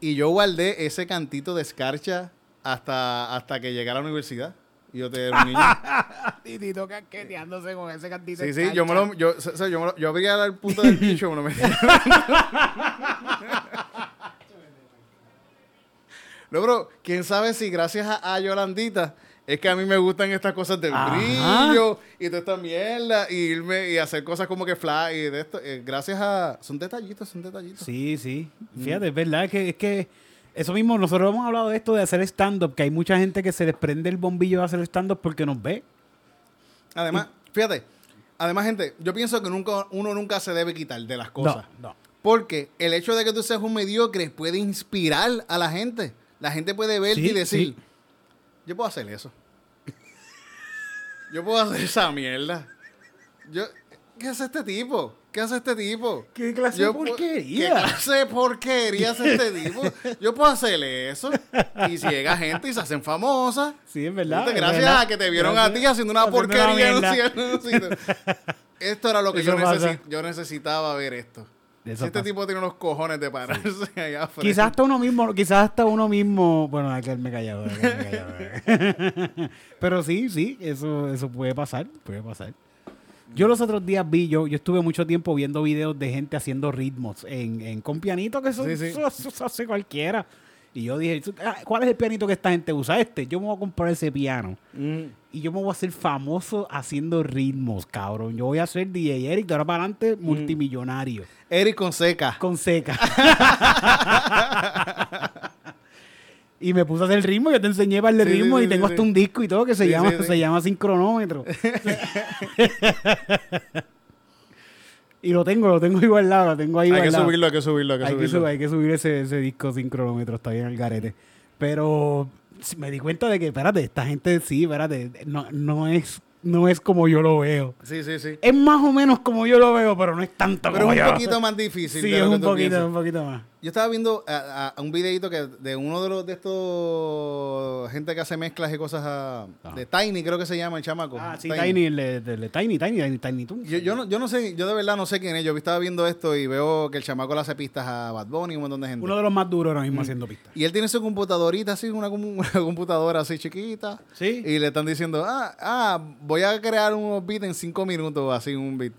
Y yo guardé ese cantito de escarcha hasta, hasta que llegué a la universidad. Y yo te era un niño. Titito casqueteándose con ese cantito. Sí, sí, yo me lo, yo, o sea, yo, me lo- yo abría el punto del bicho, me lo metía. No, pero quién sabe si gracias a, a Yolandita es que a mí me gustan estas cosas del Ajá. brillo y toda esta mierda y irme y hacer cosas como que fly y de esto. eh, gracias a. Son detallitos, son detallitos. Sí, sí. Fíjate, es verdad que es que eso mismo, nosotros hemos hablado de esto de hacer stand-up, que hay mucha gente que se desprende el bombillo de hacer stand-up porque nos ve. Además, fíjate, además, gente, yo pienso que nunca, uno nunca se debe quitar de las cosas. No, no. Porque el hecho de que tú seas un mediocre puede inspirar a la gente. La gente puede verte Sí, y decir, sí. Yo puedo hacer eso. yo puedo hacer esa mierda. Yo, ¿Qué hace este tipo? ¿Qué hace este tipo? ¿Qué clase Yo de porquería? ¿Qué clase de porquería hace este tipo? Yo puedo hacerle eso. Y si llega gente y se hacen famosas. Sí, es verdad. Es Gracias verdad. a que te vieron Gracias. a ti haciendo una Haciendo porquería en un. Esto era lo que yo, necesi- yo necesitaba ver esto. Eso este tipo tiene unos cojones de pararse allá afuera. Quizás hasta uno mismo, quizás hasta uno mismo, bueno, hay que haberme callado. Pero sí, sí, eso, eso puede pasar, puede pasar. Yo los otros días vi, yo, yo estuve mucho tiempo viendo videos de gente haciendo ritmos en, en- con pianitos que eso, Sí, sí. eso- eso se hace cualquiera. Y yo dije, "Ah, ¿cuál es el pianito que esta gente usa? Este, yo me voy a comprar ese piano. Mm. Y yo me voy a hacer famoso haciendo ritmos, cabrón. Yo voy a ser DJ Eric de ahora para adelante multimillonario. Eric con seca. Con seca. y me puse a hacer ritmo, yo te enseñé para el Sí, ritmo sí, y tengo hasta un disco y todo que se llama se llama sincronómetro. y lo tengo, lo tengo ahí guardado, lo tengo ahí Hay que subirlo, hay que subirlo, hay que Hay que, subirlo. subir, hay que subir ese, ese disco sincronómetro, está bien el garete. Pero me di cuenta de que, espérate, esta gente sí, espérate, no, no, es, no es como yo lo veo. Sí, sí, sí. Es más o menos como yo lo veo, pero no es tanto Pero como es un yo. poquito más difícil. Sí, de es lo que un tú poquito, piensas. un poquito más. Yo estaba viendo a, a- a un videito que de uno de los de estos gente que hace mezclas y cosas a- de Tiny, creo que se llama el chamaco. Ah, sí, Tiny, el de, de- Tiny, Tiny, Tiny, Tiny Toons. Yo, yo, no, yo no sé, yo de verdad no sé quién es. Yo estaba viendo esto y veo que el chamaco le hace pistas a Bad Bunny y un montón de gente. Uno de los más duros ahora Mm. mismo haciendo pistas. Y él tiene su computadorita así, una, una computadora así chiquita. Sí. Y le están diciendo, ah, ah, voy a crear unos beats en cinco minutos, así un beat.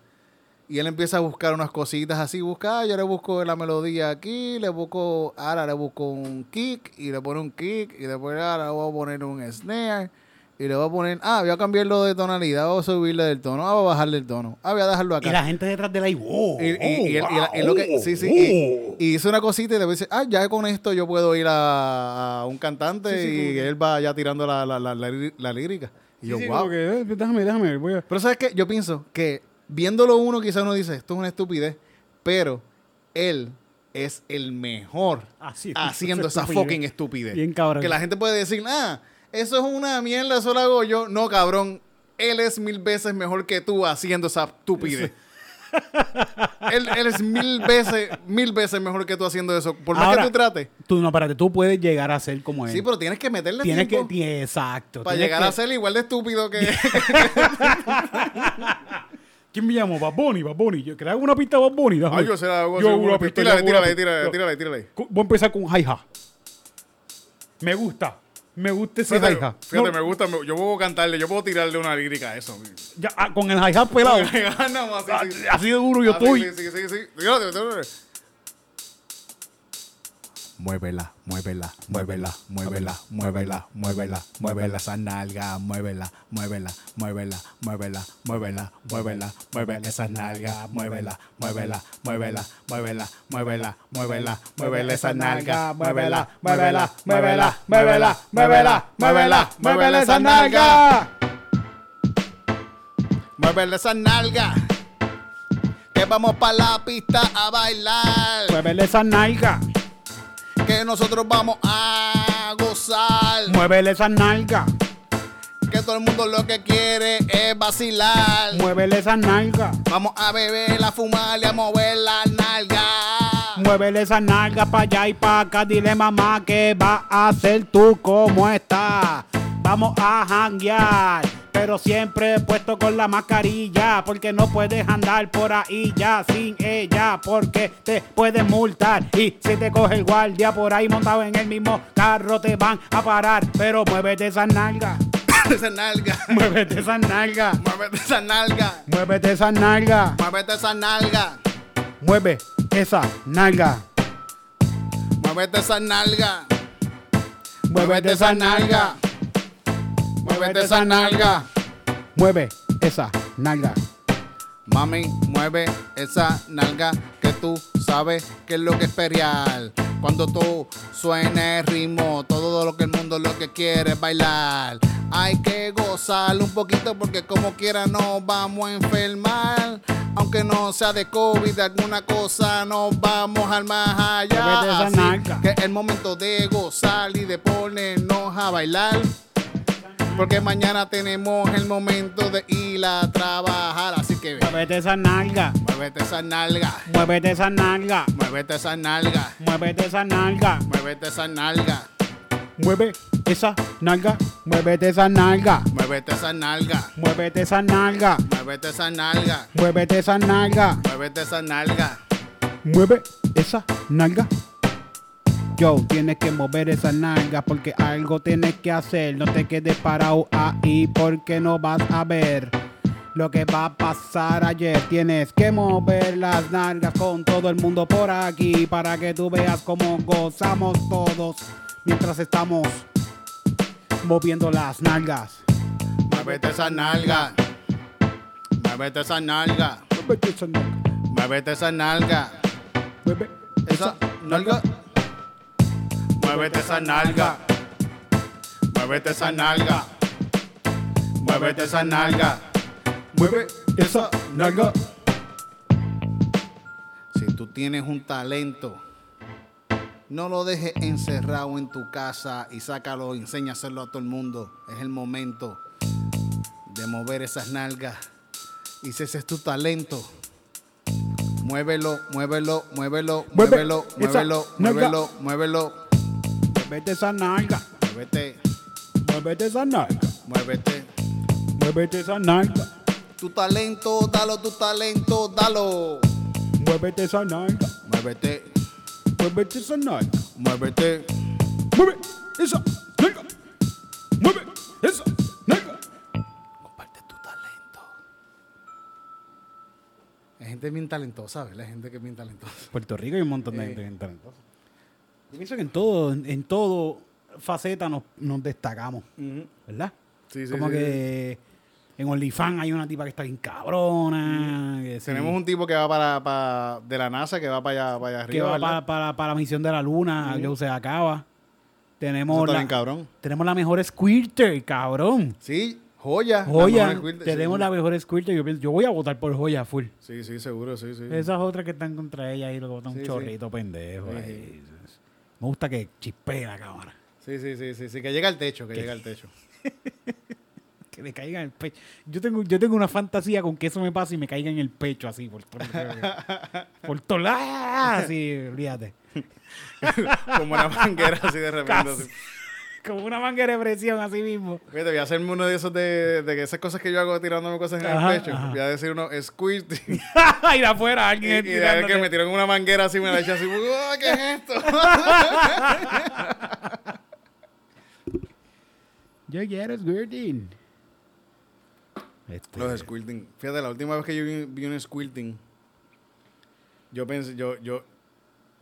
Y él empieza a buscar unas cositas así, busca, ah, yo le busco la melodía aquí, le busco, ahora le busco un kick, y le pone un kick, y después ahora voy a poner un snare, y le voy a poner, ah, voy a cambiarlo de tonalidad, voy a subirle del tono, ah, voy a bajarle el tono, ah, voy a dejarlo acá. Y la gente detrás de la Y, y- y lo que, sí, sí, oh. y, y hizo una cosita y le dice, ah, ya con esto yo puedo ir a, a un cantante Sí, sí, como y que- él va ya tirando la, la, la, la, lí- la lírica. Y yo, sí, wow. que, eh, déjame, déjame, voy a... Pero ¿sabes qué? Yo pienso que viéndolo uno quizás uno dice, esto es una estupidez, pero él es el mejor Así- haciendo esa fucking estupidez. Bien cabrón. Que la gente puede decir, ah, eso es una mierda, eso lo hago yo. No, cabrón, él es mil veces mejor que tú haciendo esa estupidez. él, él es mil veces, mil veces mejor que tú haciendo eso. Por más Ahora, que tú trates. Tú, no, espérate, tú puedes llegar a ser como él. Sí, pero tienes que meterle Tienes que, tiempo ti- exacto. para llegar que- a ser igual de estúpido que... ¿Quién me llamó? Bad Bunny, Bad Bunny. Yo creo una pista de Bad Bunny. déjame. Ay, yo Yo así, hago una una pista, Tírale, yo hago tírale, tírale, tírale, tírale. Voy a empezar con hi-hat. Me gusta. Me gusta ese hi-hat. fíjate, No, me gusta, me- yo puedo cantarle, yo puedo tirarle una lírica a eso. ya, ah, con el hi-hat pelado. Nada más, Ah, sí, sí. Así de duro yo estoy. Sí, sí, sí, sí. Muévela, muévela, muévela, muévela, muévela, muévela, muévela esa nalga, muévela, muévela, muévela, muévela, muévela, muévela, muévela esa nalga, muévela, muévela, muévela, muévela, muévela, muévela, muévela esa nalga, muévela, muévela, muévela, muévela, muévela, muévela, muévela esa nalga. Muévele esa nalga. Que vamos para la pista a bailar. Muévele esa nalga, Que nosotros vamos a gozar. muévele esa nalga, Que todo el mundo lo que quiere es vacilar. muévele esa nalga. Vamos a beber, a fumar y a mover la nalga. Muévele esa nalga para allá y para acá. Dile mamá que va a hacer tú como estás. Vamos a janguear, pero siempre puesto con la mascarilla. Porque no puedes andar por ahí ya sin ella. Porque te pueden multar. Y si te coge el guardia por ahí montado en el mismo carro, te van a parar. Pero muévete esa nalga. esa nalga. Muévete esa nalga. Muévete esa nalga. Muévete esa nalga. Muévete esa nalga. Mueve esa nalga. Muévete esa nalga. Muévete esa nalga. Muévete esa nalga. Mueve esa nalga. Mami, mueve esa nalga que tú sabes que es lo que es ferial. Cuando tú suene el ritmo, todo lo que el mundo lo que quiere es bailar. Hay que gozar un poquito porque como quiera nos vamos a enfermar. Aunque no sea de COVID, de alguna cosa nos vamos al más Muévete esa allá. Así nalga. que es el momento de gozar y de ponernos a bailar. Porque mañana tenemos el momento de ir a trabajar. Así que Muévete esa nalga. muévete esa nalga. Muévete esa nalga. Muévete esa nalga. Muévete esa nalga. Muévete esa nalga. Mueve esa nalga. Muévete esa nalga. Muévete esa nalga. Muévete esa nalga. Muévete esa nalga. Muévete esa nalga. Muévete esa nalga. Mueve esa nalga. Yo, tienes que mover esa nalga porque algo tienes que hacer. No te quedes parado ahí porque no vas a ver lo que va a pasar ayer. Tienes que mover las nalgas con todo el mundo por aquí para que tú veas cómo gozamos todos mientras estamos moviendo las nalgas. Muévete esa nalga. Muévete esa nalga. Muévete esa nalga. Muévete esa nalga. Mueve Esa nalga. Muévete esa nalga. Muévete esa nalga. Muévete esa nalga. Mueve esa nalga. Si tú tienes un talento, no lo dejes encerrado en tu casa y sácalo, enséñaselo a todo el mundo. Es el momento de mover esas nalgas. Y si ese es tu talento, muévelo, muévelo, muévelo, muévelo, muévelo, nalga. muévelo, muévelo. Muévete esa nalga. Muévete, Muévete esa nalga. muévete. Muévete esa nalga. Tu talento, dalo, tu talento, dalo. Muévete esa nalga. Muévete, Muévete esa nalga. muévete. Mueve esa nalga. Mueve esa nalga. Comparte tu talento. Hay gente bien talentosa, ¿verdad? Hay gente que es bien talentosa. Puerto Rico hay un montón de Eh. gente bien talentosa. Yo pienso que en todo, en, todo faceta nos, nos destacamos, ¿verdad? Sí, sí, Como sí, que en OnlyFans hay una tipa que está bien cabrona. que sí, Tenemos un tipo que va para, para- de la NASA, que va para allá, para allá que arriba. va ¿verdad? para, para, para la misión de la luna, que se acaba. Tenemos la, bien cabrón. tenemos la mejor squirter, cabrón. Sí, joya. Joya, tenemos sí. la mejor squirter. Yo, pienso, yo voy a votar por Joya full. Sí, sí, seguro, sí, sí. Esas otras que están contra ella ahí, lo que botan Sí, un sí. chorrito pendejo. Sí, ahí. Me gusta que chispee la cámara. Sí, sí, sí, sí, sí, que llega al techo, que llega al techo. Que le caiga en el pecho. Yo tengo, yo tengo una fantasía con que eso me pase y me caiga en el pecho así, por todo Por todos lados. Así, olvídate. Como una manguera así de repente. Casi. así. Como una manguera de presión así mismo. Fíjate, voy a hacerme uno de esos de, de esas cosas que yo hago tirándome cosas en Ajá, el pecho. ajá. Voy a decir uno, squirt. y y de afuera y alguien de ahí que me tiró con una manguera así, me la eché así. "Ah, ¿Qué es esto? Yo quiero squirting. Este, Los squirting. Fíjate, la última vez que yo vi, vi un squirting, yo pensé, yo, yo,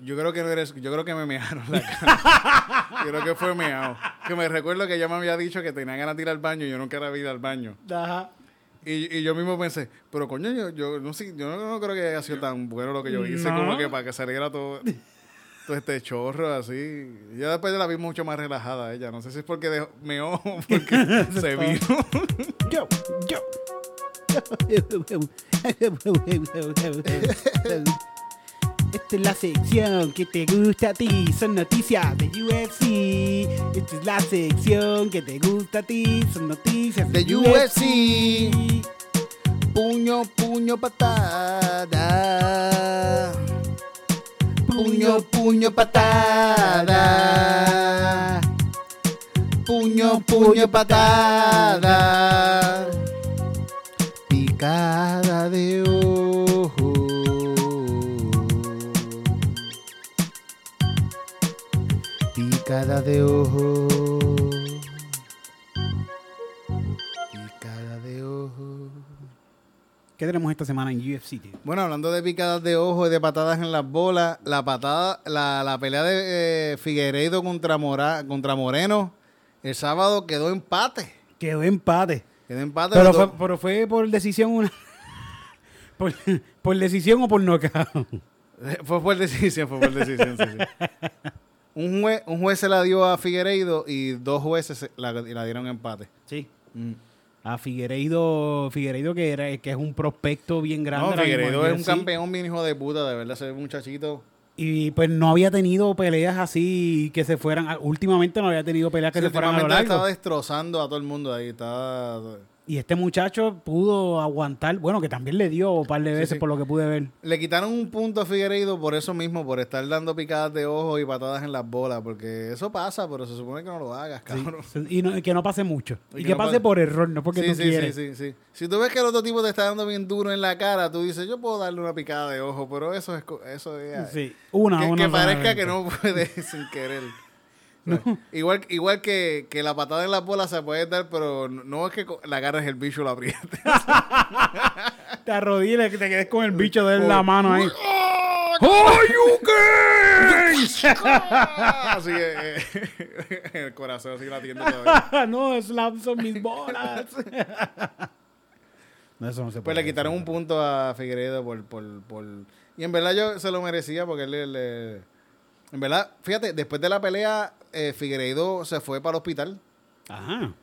Yo creo que no eres, yo creo que me mearon la cara. yo creo que fue meado. Que me recuerdo que ella me había dicho que tenía ganas de ir al baño y yo nunca era ir al baño. Ajá. Y, y yo mismo pensé, pero coño, yo, yo no sé, yo no, no creo que haya sido tan bueno lo que yo hice, No. como que para que saliera todo, todo este chorro así. Ya después la vi mucho más relajada ella. No sé si es porque dejó, meó o porque se vino. Yo, yo. Esta es la sección que te gusta a ti, son noticias de UFC. Esta es la sección que te gusta a ti, son noticias de, De UFC. Puño, puño, patada. Puño, puño, patada. Puño, puño, patada. Picada de ojo. Picada de ojo. Picada de ojo. ¿Qué tenemos esta semana en UFC, tío? Bueno, hablando de picadas de ojo y de patadas en las bolas, la patada, la, la pelea de eh, Figueiredo contra, Mora, contra Moreno el sábado quedó empate. Quedó empate. Quedó empate. Pero fue, dos- pero fue por decisión una. por, por decisión o por knockout. Fue por decisión, fue por decisión, sí, sí. Un juez, un juez se la dio a Figueiredo y dos jueces se- la, la dieron empate. Sí. Mm. A Figueiredo, Figueiredo que era que es un prospecto bien grande. No, Figueiredo es un campeón bien hijo de puta, de verdad, ese muchachito. Y pues no había tenido peleas así que se fueran. Últimamente no había tenido peleas que Sí, se fueran a lo largo. estaba destrozando a todo el mundo ahí. Estaba... Y este muchacho pudo aguantar. Bueno, que también le dio un par de veces sí. por lo que pude ver. Le quitaron un punto a Figueiredo por eso mismo, por estar dando picadas de ojo y patadas en las bolas, porque eso pasa, pero se supone que no lo hagas, cabrón. Y no- que no pase mucho. Y Y, que pase por error, no porque tú quieres. sí, sí, sí. Si tú ves que el otro tipo te está dando bien duro en la cara, tú dices, yo puedo darle una picada de ojo, pero eso es... Eso es Sí, una, que, una que parezca que no puede sin querer. Igual, igual que, que la patada en la bola se puede dar, pero no, no es que la agarres el bicho y lo aprietes. Te arrodillas que te quedes con el bicho de Oh. la mano ahí. así eh, el corazón así latiendo todavía. no, slams son mis bolas. no, eso no se Pues puede le quitaron un punto a Figueredo por, por, por... Y en verdad yo se lo merecía porque él le... En verdad, fíjate, después de la pelea, eh, Figueiredo se fue para el hospital. Ajá.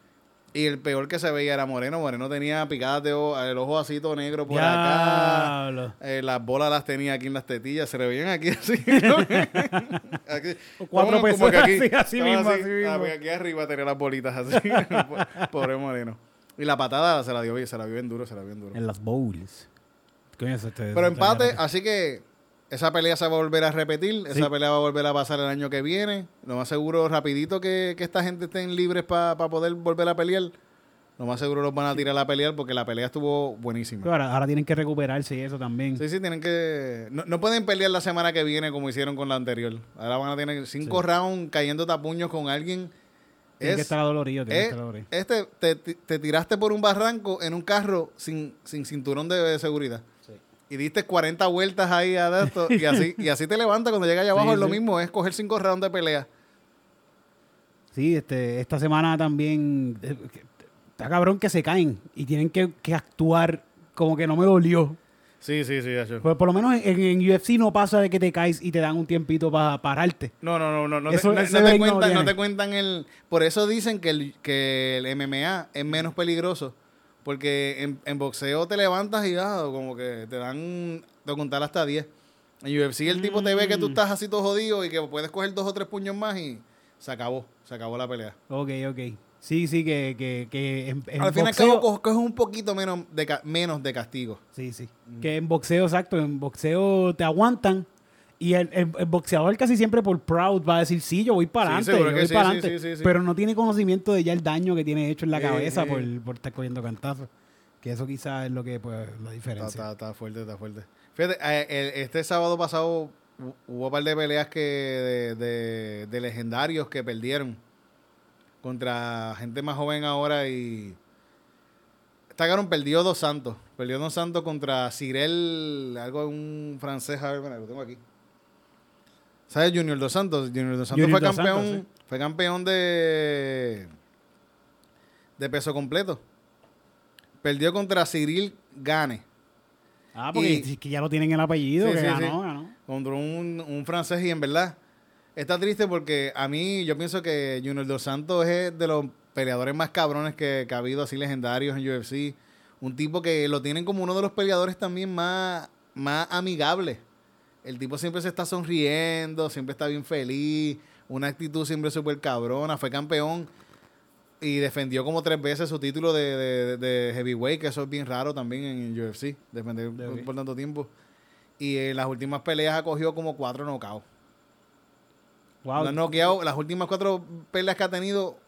Y el peor que se veía era Moreno. Moreno tenía picadas de ojo, el ojo así todo negro por acá. Eh, las bolas las tenía aquí en las tetillas. Se le veían aquí así. aquí, Cuatro pesos aquí, así, mismo, así mismo. Ah, pues aquí arriba tenía las bolitas así. Pobre Moreno. Y la patada se la dio, se la vio bien duro, se la vio bien duro. En las bowls. Pero te- empate, te- así que esa pelea se va a volver a repetir. Sí. Esa pelea va a volver a pasar el año que viene. Lo más seguro, rapidito que, que esta gente estén libres para poder volver a pelear. Lo más seguro los van a tirar a pelear porque la pelea estuvo buenísima. Ahora, ahora tienen que recuperarse y eso también. Sí, sí, tienen que... No, no pueden pelear la semana que viene como hicieron con la anterior. Ahora van a tener cinco rounds cayendo tapuños con alguien. Tienen que Es- estar adolorido, tienen que es- estar adolorido. este, te, te tiraste por un barranco en un carro sin, sin cinturón de seguridad. Y diste 40 vueltas ahí a esto, y así, y así te levantas cuando llegas allá abajo. Sí, es lo mismo, es coger cinco rounds de pelea. Sí, este, esta semana también eh, está cabrón que se caen y tienen que, que actuar como que no me dolió. Sí, sí, sí, Pues por lo menos en, en UFC no pasa de que te caes y te dan un tiempito para pararte. No, no, no, no, no, te, Eso- no- ese no te cuentan, no te cuentan el... Por eso dicen que el, que el MMA es menos peligroso. Porque en, en boxeo te levantas y ah, como que te dan de contar hasta 10. En UFC el tipo te ve que tú Mm. estás así todo jodido y que puedes coger dos o tres puños más y se acabó, se acabó la pelea. Ok, ok. Sí, sí, que, que, que en, en Al fin y al boxeo... coges un poquito menos de, menos de castigo. Sí, sí. Que en boxeo, exacto, en boxeo te aguantan y el, el- el boxeador casi siempre por proud va a decir, sí, yo voy para adelante, yo voy sí, para adelante. sí. Pero no tiene conocimiento de ya el daño que tiene hecho en la cabeza por, por estar cogiendo cantazos. Que eso quizás es lo que, pues, la diferencia. está- está fuerte, está fuerte. Fíjate, eh, el- este sábado pasado hu- hubo un par de peleas que de, de- de legendarios que perdieron contra gente más joven ahora y esta cabrón perdió dos santos. Perdió dos santos contra Cyril, algo un francés, a ver, mira, lo tengo aquí. ¿Sabes Junior Dos Santos? Junior Dos Santos Junior fue Dos campeón, Santos, fue campeón de de peso completo. Perdió contra Cyril Gane, Ah, porque Y- es que ya lo tienen el apellido, Sí, que sí, ganó, ganó. contra un, un francés y en verdad está triste porque a mí yo pienso que Junior Dos Santos es de los peleadores más cabrones que, que ha habido así legendarios en UFC. Un tipo que lo tienen como uno de los peleadores también más, más amigables. El tipo siempre se está sonriendo, siempre está bien feliz, una actitud siempre súper cabrona, fue campeón y defendió como tres veces su título de, de- de heavyweight, que eso es bien raro también en UFC, defender De- por, por tanto tiempo. Y en las últimas peleas ha cogido como cuatro knockouts. Wow, No noqueado, las últimas cuatro peleas que ha tenido,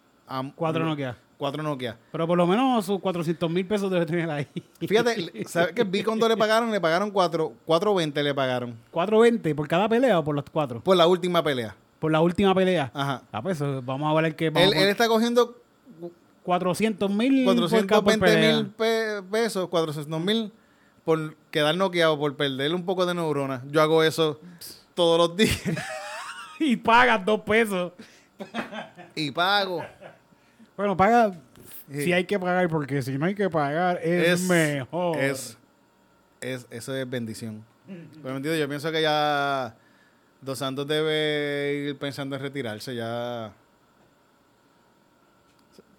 cuatro no queda. Cuatro noqueas. Pero por lo menos sus 400 mil pesos debe tener ahí. Fíjate, ¿sabes qué? Vi cuando le pagaron, le pagaron cuatro, 4.20 le pagaron. 4.20 por cada pelea o por los cuatro. Por la última pelea. Por la última pelea. Ajá. Ah, pues vamos a ver el que Él, él está cogiendo 400 mil 420 mil pe- pesos, 400 mil por quedar noqueado, por perder un poco de neuronas. Yo hago eso todos los días y pagas dos pesos. y pago. Bueno, paga Sí. si hay que pagar, porque si no hay que pagar es, mejor. Es, es, eso es bendición. Pero, ¿me entiendes? Yo pienso que ya Dos Santos debe ir pensando en retirarse ya.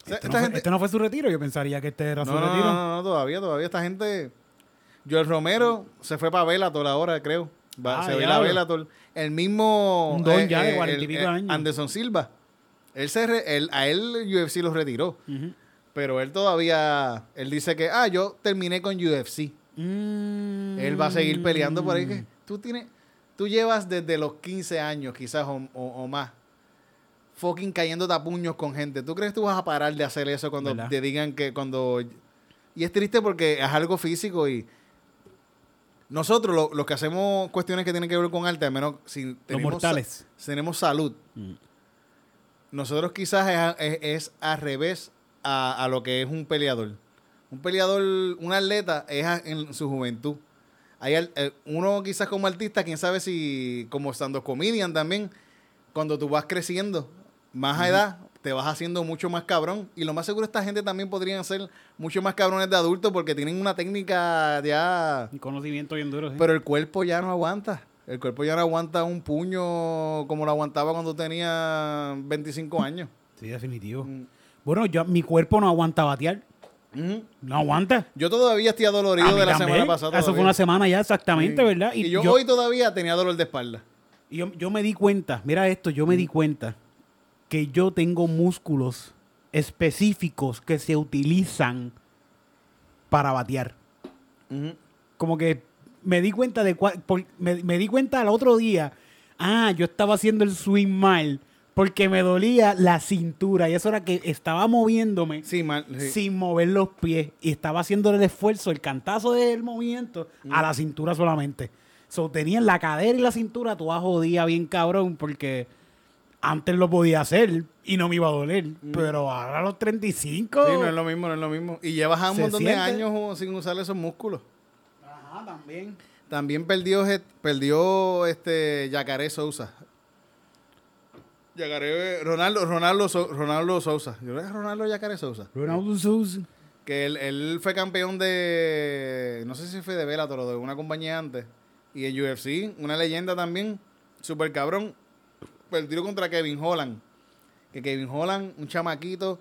Este, Esta no fue, gente- este no fue su retiro, yo pensaría que este era no, su no, retiro. no, no, no, todavía, todavía esta gente. Joel Romero se fue para Bellator ahora, creo. Va, Ah, se va a ir a diablo. Bellator. El mismo. Un don ya de cuarenta y pico el años. Anderson Silva. Él se re- él- a él UFC lo retiró. Pero él todavía. Él dice que, ah, yo terminé con UFC. Mm. Él va a seguir peleando por ahí. que Tú tienes. Tú llevas desde los 15 años, quizás, o, o- o más. Fucking cayéndote a puños con gente. ¿Tú crees que tú vas a parar de hacer eso cuando ¿Verdad? te digan que cuando. Y es triste porque es algo físico y. Nosotros, lo- los que hacemos cuestiones que tienen que ver con arte, al menos si Los tenemos, mortales. sa- tenemos salud, Mm. Nosotros quizás es, es- es al revés a, a lo que es un peleador. Un peleador, un atleta es a- en su juventud. Hay al- eh, uno quizás como artista, quién sabe si como estando comedian también, cuando tú vas creciendo más a edad, te vas haciendo mucho más cabrón. Y lo más seguro esta gente también podrían ser mucho más cabrones de adultos porque tienen una técnica ya... Un conocimiento bien duro. ¿sí? Pero el cuerpo ya no aguanta. El cuerpo ya no aguanta un puño como lo aguantaba cuando tenía 25 años. sí, definitivo. Mm. Bueno, yo, mi cuerpo no aguanta batear. No aguanta. Yo todavía estoy adolorido de la también. semana pasada. Eso fue una semana ya exactamente, Sí. ¿verdad? Y, yo, hoy todavía tenía dolor de espalda. y yo, yo me di cuenta, mira esto, yo me di cuenta que yo tengo músculos específicos que se utilizan para batear. Como que me di cuenta de cua- por- me, me di cuenta al otro día, ah, yo estaba haciendo el swing mal porque me dolía la cintura y eso era que estaba moviéndome Sí, mal. sí. sin mover los pies y estaba haciendo el esfuerzo, el cantazo del movimiento a la cintura solamente. So, tenía la cadera y la cintura toda jodida bien cabrón porque antes lo podía hacer y no me iba a doler, pero ahora a los 35 Sí, no es lo mismo, no es lo mismo. Y llevas un ¿Se montón siente? de años sin usar esos músculos. También. También perdió, perdió este Yacaré Sousa. Yacaré, Ronaldo, Ronaldo, Ronaldo Sousa. Yo creo que es Ronaldo Yacaré Sousa. Ronaldo Sousa. Que él, él fue campeón de. No sé si fue de Bellator o de una compañía antes. Y en UFC, una leyenda también. Super cabrón. Perdió contra Kevin Holland. Que Kevin Holland, un chamaquito,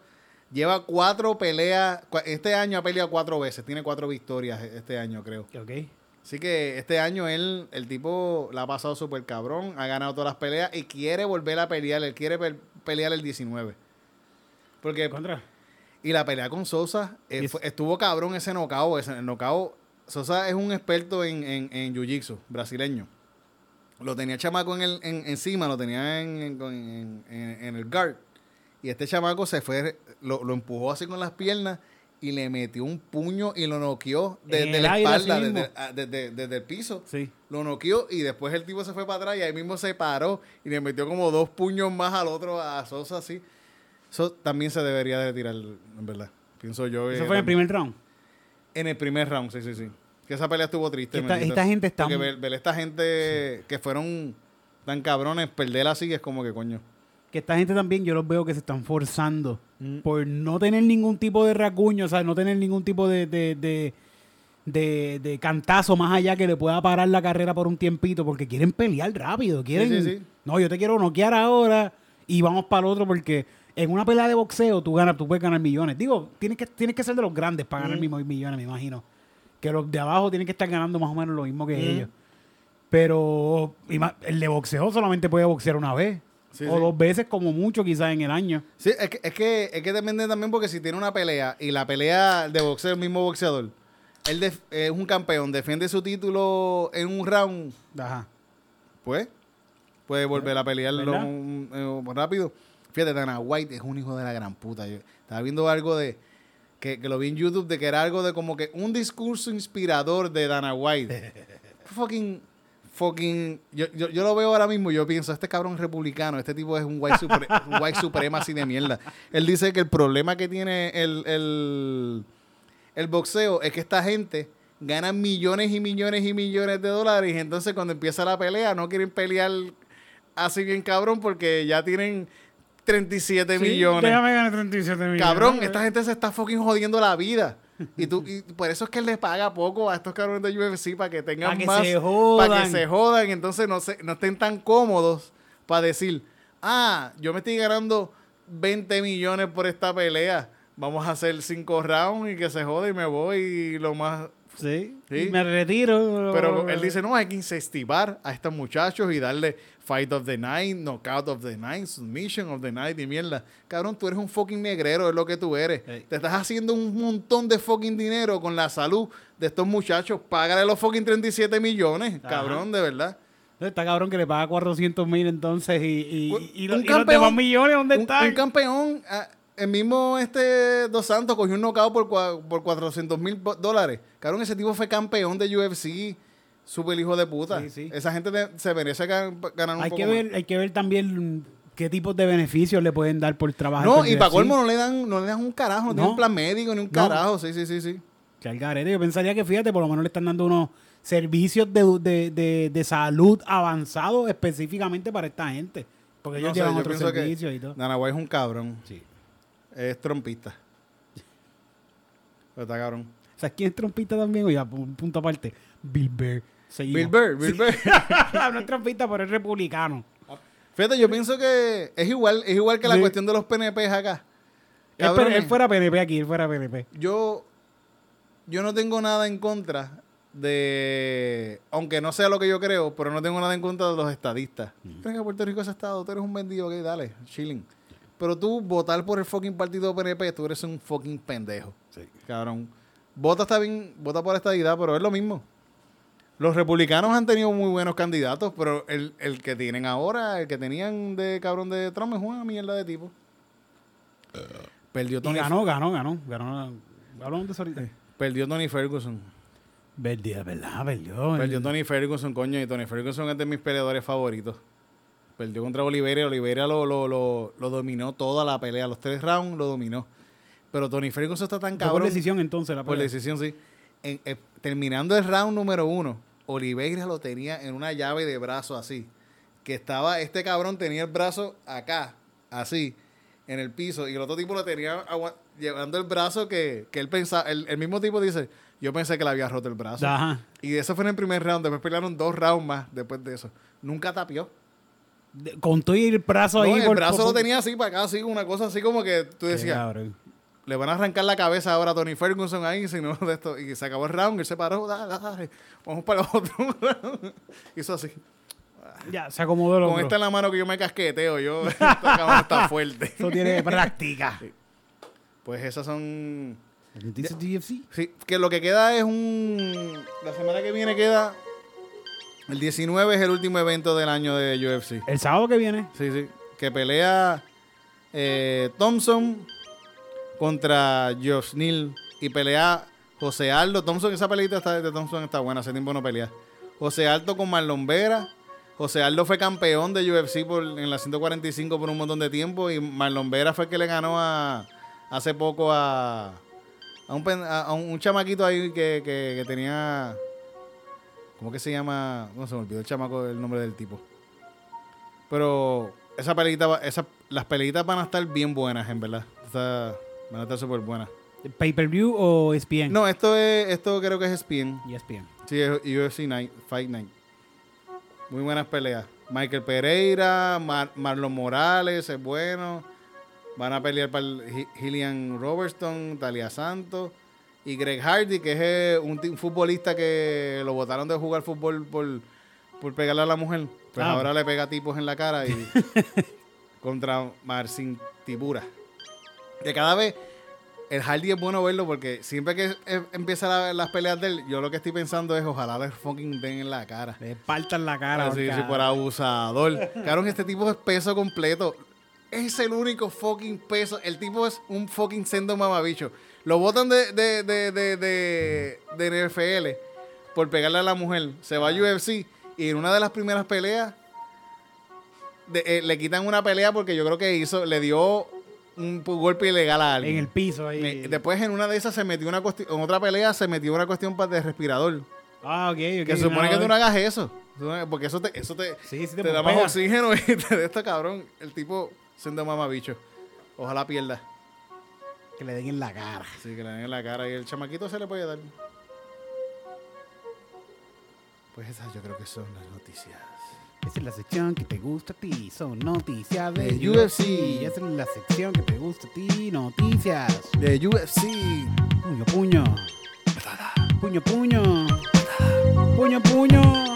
lleva cuatro peleas. Este año ha peleado cuatro veces. Tiene cuatro victorias este año, creo. Ok. Así que este año él, el tipo la ha pasado súper cabrón, ha ganado todas las peleas y quiere volver a pelear. Él quiere pe- pelear el 19. Porque, Contra. y la pelea con Sosa, eh, fue- estuvo cabrón ese nocao. Ese el nocao. Sosa es un experto en, en, en jiu-jitsu brasileño. Lo tenía chamaco en el, en- encima, lo tenía en- en el guard. Y este chamaco se fue, lo, lo empujó así con las piernas y le metió un puño y lo noqueó desde la espalda, desde, desde- desde el piso. Sí. Lo noqueó y después el tipo se fue para atrás y ahí mismo se paró y le metió como dos puños más al otro a Sosa así. Eso también se debería de retirar, en verdad. Pienso yo. Eso eh, fue en el primer round. en el primer round, sí, sí, sí. Que esa pelea estuvo triste. Esta- esta gente está Porque ver, ver esta gente que fueron tan cabrones, perder así es como que coño. Que esta gente también, yo los veo que se están forzando por no tener ningún tipo de rasguño, o sea, no tener ningún tipo de, de, de, de- de cantazo más allá que le pueda parar la carrera por un tiempito, porque quieren pelear rápido, quieren... sí, sí. No, yo te quiero noquear ahora y vamos para el otro porque en una pelea de boxeo tú ganas, tú puedes ganar millones. Digo, tienes que, tienes que ser de los grandes para ganar mismos millones, me imagino. Que los de abajo tienen que estar ganando más o menos lo mismo que ellos. Pero el de boxeo solamente puede boxear una vez. Sí, o sí. dos veces como mucho quizás en el año. Sí, es que, es, que, es que depende también porque si tiene una pelea y la pelea de boxeo, el mismo boxeador, él es un campeón, defiende su título en un round, Ajá. pues puede volver a pelearlo eh, rápido. Fíjate, Dana White es un hijo de la gran puta. Yo estaba viendo algo de que, que lo vi en YouTube de que era algo de como que un discurso inspirador de Dana White. fucking fucking yo, yo, yo lo veo ahora mismo y yo pienso, este cabrón es republicano, este tipo es un white, supre, un white suprema así de mierda. Él dice que el problema que tiene el, el, el boxeo es que esta gente gana millones y millones y millones de dólares y entonces cuando empieza la pelea no quieren pelear así bien cabrón porque ya tienen 37 Sí, millones. Déjame ganar 37 millones. Cabrón, esta gente se está fucking jodiendo la vida. Y tú y por eso es que él les paga poco a estos cabrones de UFC para que tengan Pa' que más se jodan. para que se jodan, entonces no se, no estén tan cómodos para decir, "Ah, yo me estoy ganando 20 millones por esta pelea. Vamos a hacer cinco rounds y que se jode y me voy y lo más Sí. Sí. Y me retiro. pero él dice, no, hay que incentivar a estos muchachos y darle fight of the night, knockout of the night, submission of the night y mierda. Cabrón, tú eres un fucking negrero, es lo que tú eres. Te estás haciendo un montón de fucking dinero con la salud de estos muchachos. Págale los fucking 37 millones, Ajá. cabrón, de verdad. Está cabrón que le paga 400 mil entonces y, y, y, los demás millones, ¿dónde un, están? un campeón, ah, el mismo este Dos Santos cogió un knockout por, por 400 mil dólares. Cabrón, ese tipo fue campeón de UFC. Super hijo de puta. Sí, sí. Esa gente de- se merece gan- ganar un hay poco que más. ver, hay que ver también qué tipos de beneficios le pueden dar por trabajar. No, y para colmo no le dan, no le dan un carajo, no, tiene un plan médico ni un No. carajo. Sí, sí, sí, sí. Que al garete. Yo pensaría que, fíjate, por lo menos le están dando unos servicios de, de, de, de salud avanzados específicamente para esta gente. Porque ellos No llevan otros que servicios y todo. White es un cabrón. Sí. Es trompista. Pero está cabrón. ¿Sabes quién es trompista también? Oiga, pu- punto aparte. Bill Burr. Bill Burr, Bill Burr. no es trompista, pero es republicano. Fíjate, yo pienso que es igual, es igual que la Sí. cuestión de los PNP acá. Él, Cabrones. él fuera PNP aquí, él fuera PNP. yo, yo no tengo nada en contra de, aunque no sea lo que yo creo, pero no tengo nada en contra de los estadistas. ¿Crees que Puerto Rico es estado? Tú eres un vendido, ok, dale, chilling. Pero tú votar por el fucking partido PNP, tú eres un fucking pendejo. Cabrón. Vota está bien, vota por estadidad, pero es lo mismo. Los republicanos han tenido muy buenos candidatos, pero el, el que tienen ahora, el que tenían de cabrón de Trump es una mierda de tipo. Perdió Y Tony ganó, ganó, ganó. ganó Hablamos de eso ahorita. Perdió Tony Ferguson. Verdad, verdad, perdió. Perdió Tony Ferguson, coño, y Tony Ferguson es de mis peleadores favoritos. Perdió contra Oliveira Oliveira lo, lo, lo, lo dominó toda la pelea. Los tres rounds lo dominó. Pero Tony Ferguson está tan Fue por cabrón. decisión entonces la Por pelea. decisión, sí. En- eh, terminando el round número uno, Oliveira lo tenía en una llave de brazo así. Que estaba, este cabrón tenía el brazo acá, así, en el piso. Y el otro tipo lo tenía llevando el brazo que, que él pensaba. El, el mismo tipo dice: Yo pensé que le había roto el brazo. Ajá. Y eso fue en el primer round. Después pelearon dos rounds más después de eso. Nunca tapió. Con todo el brazo No, ahí. el por- brazo por- lo tenía así para acá, así, una cosa así como que tú decías, cabrón. le van a arrancar la cabeza ahora a Tony Ferguson ahí, si no de esto. Y se acabó el round, él se paró, dale, dale, vamos para el otro round. Hizo así. Ya, se acomodó el Con esta en la mano que yo me casqueteo, yo, esta cámara está fuerte. Eso tiene práctica. Pues esas son... Dice DFC. Sí, que lo que queda es un... La semana que viene queda... El 19 es el último evento del año de UFC. El sábado que viene. Sí, sí. Que pelea eh, Thompson contra Josh Neal. Y pelea José Aldo. Thompson, esa peleita está, de Thompson está buena. Hace tiempo no pelea. José Aldo con Marlon Vera. José Aldo fue campeón de UFC por, en la 145 por un montón de tiempo. Y Marlon Vera fue el que le ganó a, hace poco a, a, un, pen- a- a un, un chamaquito ahí que, que- que tenía. ¿Cómo que se llama? No se me olvidó el chamaco, el nombre del tipo. Pero esa peleita, va- esa, las peleitas van a estar bien buenas, en verdad. Está- van a estar súper buenas. ¿Pay-per-view o ESPN? No, esto es, esto creo que es ESPN. ESPN. Sí, es UFC Night, Fight Night. Muy buenas peleas. Michael Pereira, Mar- Marlon Morales es bueno. Van a pelear para Gillian Robertson, Talia Santos y Greg Hardy, que es eh, un, futbolista que lo botaron de jugar fútbol por, por pegarle a la mujer. Pues Ah. ahora le pega tipos en la cara y contra Marcin Tibura. Que cada vez el Hardy es bueno verlo porque siempre que eh, empieza la- las peleas de él, yo lo que estoy pensando es ojalá le fucking den en la cara. Le partan la cara. Así, sí, por abusador. Cabrón, este tipo es peso completo. Es el único fucking peso. El tipo es un fucking sendo mamabicho. Lo botan de, de, de, de, de, de NFL por pegarle a la mujer. Se va a UFC y en una de las primeras peleas de- eh, le quitan una pelea porque yo creo que hizo, le dio un golpe ilegal a alguien. En el piso ahí. Eh, Después en una de esas se metió una cuestión, en otra pelea se metió una cuestión de respirador. Ah, ok, ok. Que se supone no, que tú no hagas eso. Porque eso te, eso te, Sí, sí te, te da más oxígeno y te da esto cabrón. El tipo siendo mamabicho. Ojalá pierda. Que le den en la cara. Sí, que le den en la cara y el chamaquito se le puede dar. Pues esas yo creo que son las noticias. Esa es la sección que te gusta a ti. Son noticias de, De UFC. UFC. Esa es la sección que te gusta a ti. Noticias. De UFC. Puño, puño. Puño, puño. Puño, puño.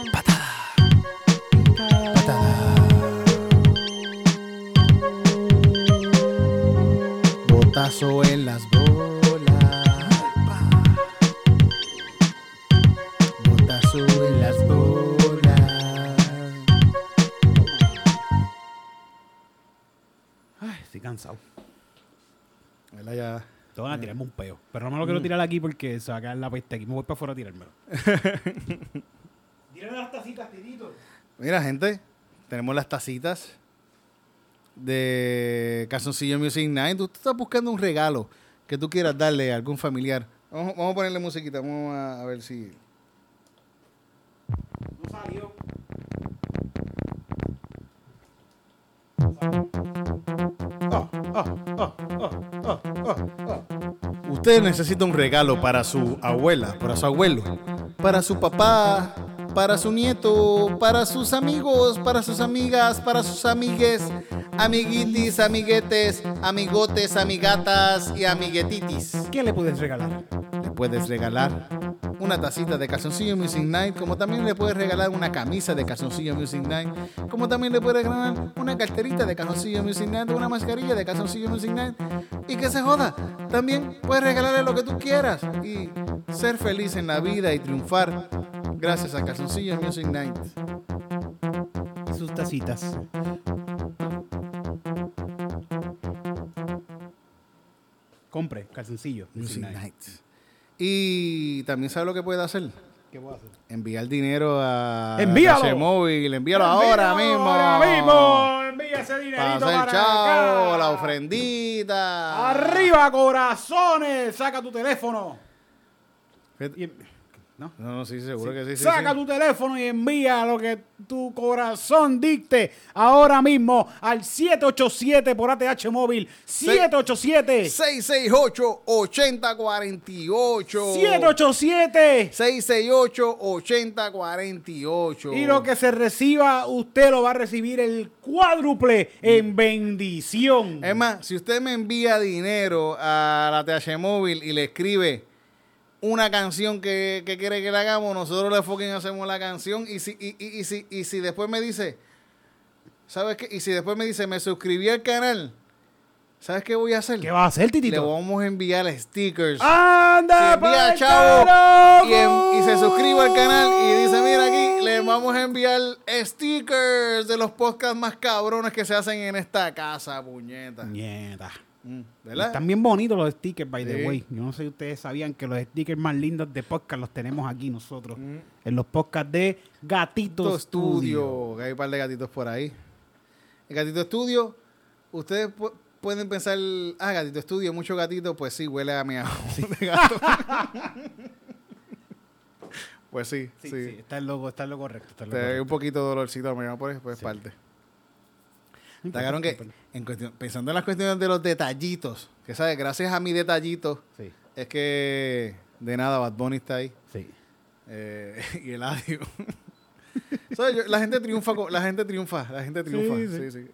Botazo en las bolas. Botazo en las bolas. Ay, estoy cansado. ¿Verdad? Ya. Te van a tirarme un peo. Pero no me lo quiero tirar aquí porque se va a quedar la peste aquí. Me voy para afuera a tirármelo. Tírame las tacitas, tirito. Mira, gente, tenemos las tacitas de Calzoncillo Music Night. Tú, estás buscando un regalo que tú quieras darle a algún familiar. Vamos, vamos a ponerle musiquita, vamos a, a ver si. No salió. Usted necesita un regalo para su abuela, para su abuelo, para su papá, para su nieto, para sus amigos, para sus amigas, para sus amigues, amiguitis, amiguetes, amigotes, amigatas y amiguetitis. ¿Qué le puedes regalar? Puedes regalar una tacita de Calzoncillo Music Night, como también le puedes regalar una camisa de Calzoncillo Music Night, como también le puedes regalar una carterita de Calzoncillo Music Night, una mascarilla de Calzoncillo Music Night, y que se joda. También puedes regalarle lo que tú quieras y ser feliz en la vida y triunfar gracias a Calzoncillo Music Night. Sus tacitas. Compre calzoncillo. Music Night. Night. Y también sabe lo que puede hacer. ¿Qué puedo hacer? Enviar dinero a ¡Envíalo! Móvil, envíalo ahora mismo. Ahora mismo. Envía ese Para dinerito hacer para chavo, acá. la ofrendita. Arriba, corazones. Saca tu teléfono. Y- ¿No? No, no, sí, seguro que sí. sí, Saca sí. tu teléfono y envía lo que tu corazón dicte ahora mismo al 787 por ATH móvil. 787 668-8048. 787 668-8048. y lo que se reciba, usted lo va a recibir el cuádruple en bendición. Es más, si usted me envía dinero a la TH Móvil y le escribe una canción que, que quiere que le hagamos, nosotros le fucking hacemos la canción. Y si, y, y- y si, y si después me dice, ¿sabes qué? Y si después me dice, me suscribí al canal, ¿sabes qué voy a hacer? ¿Qué va a hacer, Le Titito? vamos a enviar stickers. ¡Anda, envía chavo y, en- y se suscribe al canal y dice, mira aquí, le vamos a enviar stickers de los podcasts más cabrones que se hacen en esta casa, puñeta. Nieta. Mm, ¿Verdad? Están bien bonitos los stickers, by the Sí. way. Yo no sé si ustedes sabían que los stickers más lindos de podcast los tenemos aquí nosotros. Mm. En los podcasts de Gatito Gatito Studio. Que hay un par de gatitos por ahí. El Gatito Studio, ustedes pu- pueden pensar, ah, Gatito Studio, mucho gatito, pues sí, huele a de gato. pues sí, Sí, sí. sí, está el logo, está el logo correcto. Está el Te logo da un poquito de dolorcito a miau, pues, pues Sí. parte. Está que, en cuestión- pensando en las cuestiones de los detallitos, que sabes, gracias a mi detallito, Sí, es que de nada Bad Bunny está ahí. sí. eh, y el. Yo- la gente triunfa, la gente triunfa, la gente triunfa. Sí, Sí, sí.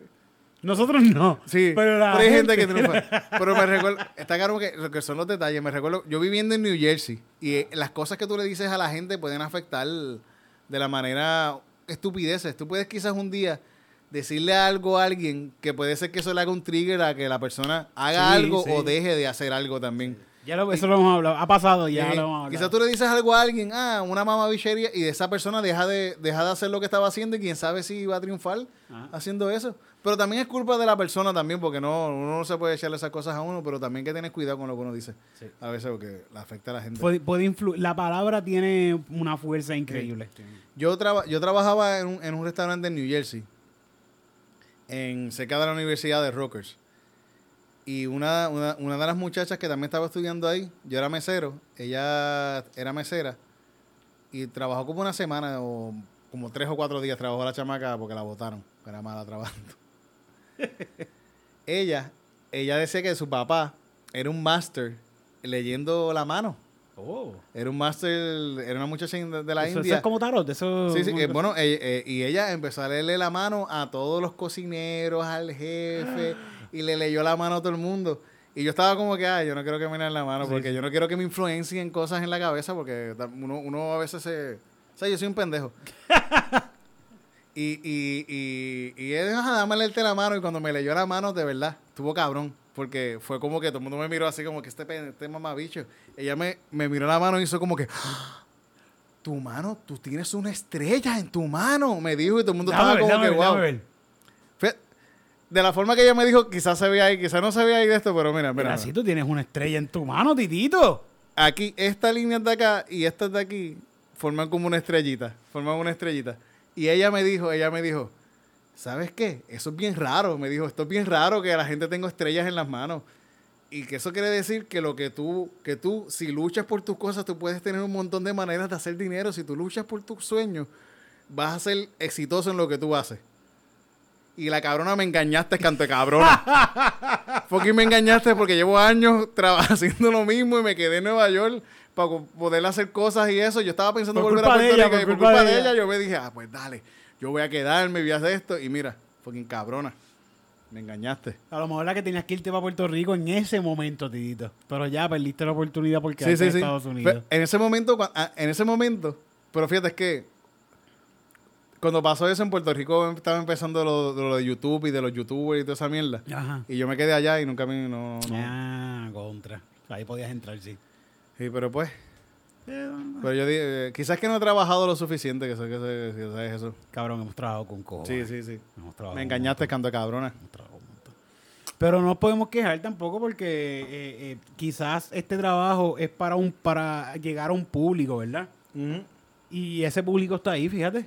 Nosotros no. Sí, pero, la hay gente que triunfa. Pero me recuerdo, está claro que lo que son los detalles. Me recuerdo, yo viviendo en New Jersey y eh, las cosas que tú le dices a la gente pueden afectar de la manera estupideces. Tú puedes quizás un día decirle algo a alguien que puede ser que eso le haga un trigger a que la persona haga Sí, algo sí. o deje de hacer algo también. Ya lo, eso lo hemos hablado. Ha pasado ya Eh, lo hemos hablado. quizás tú le dices algo a alguien, ah, una mamá bichería, y esa persona deja de, deja de hacer lo que estaba haciendo y quién sabe si va a triunfar Ajá. haciendo eso. Pero también es culpa de la persona también, porque no, uno no se puede echarle esas cosas a uno, pero también que tienes cuidado con lo que uno dice. Sí. A veces porque le afecta a la gente. Puede, puede influ- la palabra tiene una fuerza increíble. Yo, traba- yo trabajaba en un, en un restaurante en New Jersey, en cerca de la Universidad de Rutgers. Y una, una, una de las muchachas que también estaba estudiando ahí, yo era mesero, ella era mesera y trabajó como una semana o como tres o cuatro días trabajó la chamaca porque la botaron, era mala trabajando. ella, ella decía que su papá era un máster leyendo la mano. Oh. Era un máster, era una muchacha de de la eso, eso India. es como tarot. Eso, Sí, sí, eh, bueno, eh, eh, y ella empezó a leerle la mano a todos los cocineros, al jefe, y le leyó la mano a todo el mundo. Y yo estaba como que, ay, yo no quiero que me lean la mano, Sí, porque sí. yo no quiero que me influencien cosas en la cabeza, porque uno, uno a veces se... O sea, yo soy un pendejo. y, y, y, y él, dame leerte la mano, y cuando me leyó la mano, de verdad, estuvo cabrón. Porque fue como que todo el mundo me miró así como que este, este mamabicho. Ella me, me miró la mano y hizo como que... Tu mano, tú tienes una estrella en tu mano, me dijo, y todo el mundo estaba ver, como que, ver, wow. déjame ver. Fue- De la forma que ella me dijo, quizás se veía ahí, quizás no se veía ahí de esto, pero mira, mira. Mira, si tú tienes una estrella en tu mano, titito. Aquí, esta línea de acá y estas de aquí forman como una estrellita, forman una estrellita. Y ella me dijo, ella me dijo, ¿sabes qué? Eso es bien raro, me dijo, esto es bien raro que la gente tenga estrellas en las manos. Y que eso quiere decir que lo que tú, que tú, si luchas por tus cosas, tú puedes tener un montón de maneras de hacer dinero. Si tú luchas por tus sueños, vas a ser exitoso en lo que tú haces. Y la cabrona me engañaste, canto de cabrona. Fucking me engañaste porque llevo años haciendo lo mismo y me quedé en Nueva York para poder hacer cosas y eso. Yo estaba pensando Por volver a Puerto Rico por y por culpa de ella. ella yo me dije, ah, pues dale, yo voy a quedarme, voy a hacer esto. Y mira, fucking cabrona, me engañaste. A lo mejor la que tenías que irte para Puerto Rico en ese momento, titito. Pero ya perdiste la oportunidad porque Sí, sí, en sí. Estados Pero Unidos. en ese momento, ah, en ese momento, pero fíjate, es que cuando pasó eso en Puerto Rico estaba empezando lo, lo de YouTube y de los youtubers y toda esa mierda. Ajá. Y yo me quedé allá y nunca me... No, no. Ah, contra. Ahí podías entrar, sí. Sí, pero pues... Pero yo dije, eh, quizás que no he trabajado lo suficiente, que sé que sé- que sabes eso. Cabrón, hemos trabajado con cojones. Sí, sí, sí. Hemos trabajado Me engañaste, canto de cabrona. Pero no podemos quejar tampoco porque eh, eh, quizás este trabajo es para un para llegar a un público, ¿verdad? Y ese público está ahí, fíjate.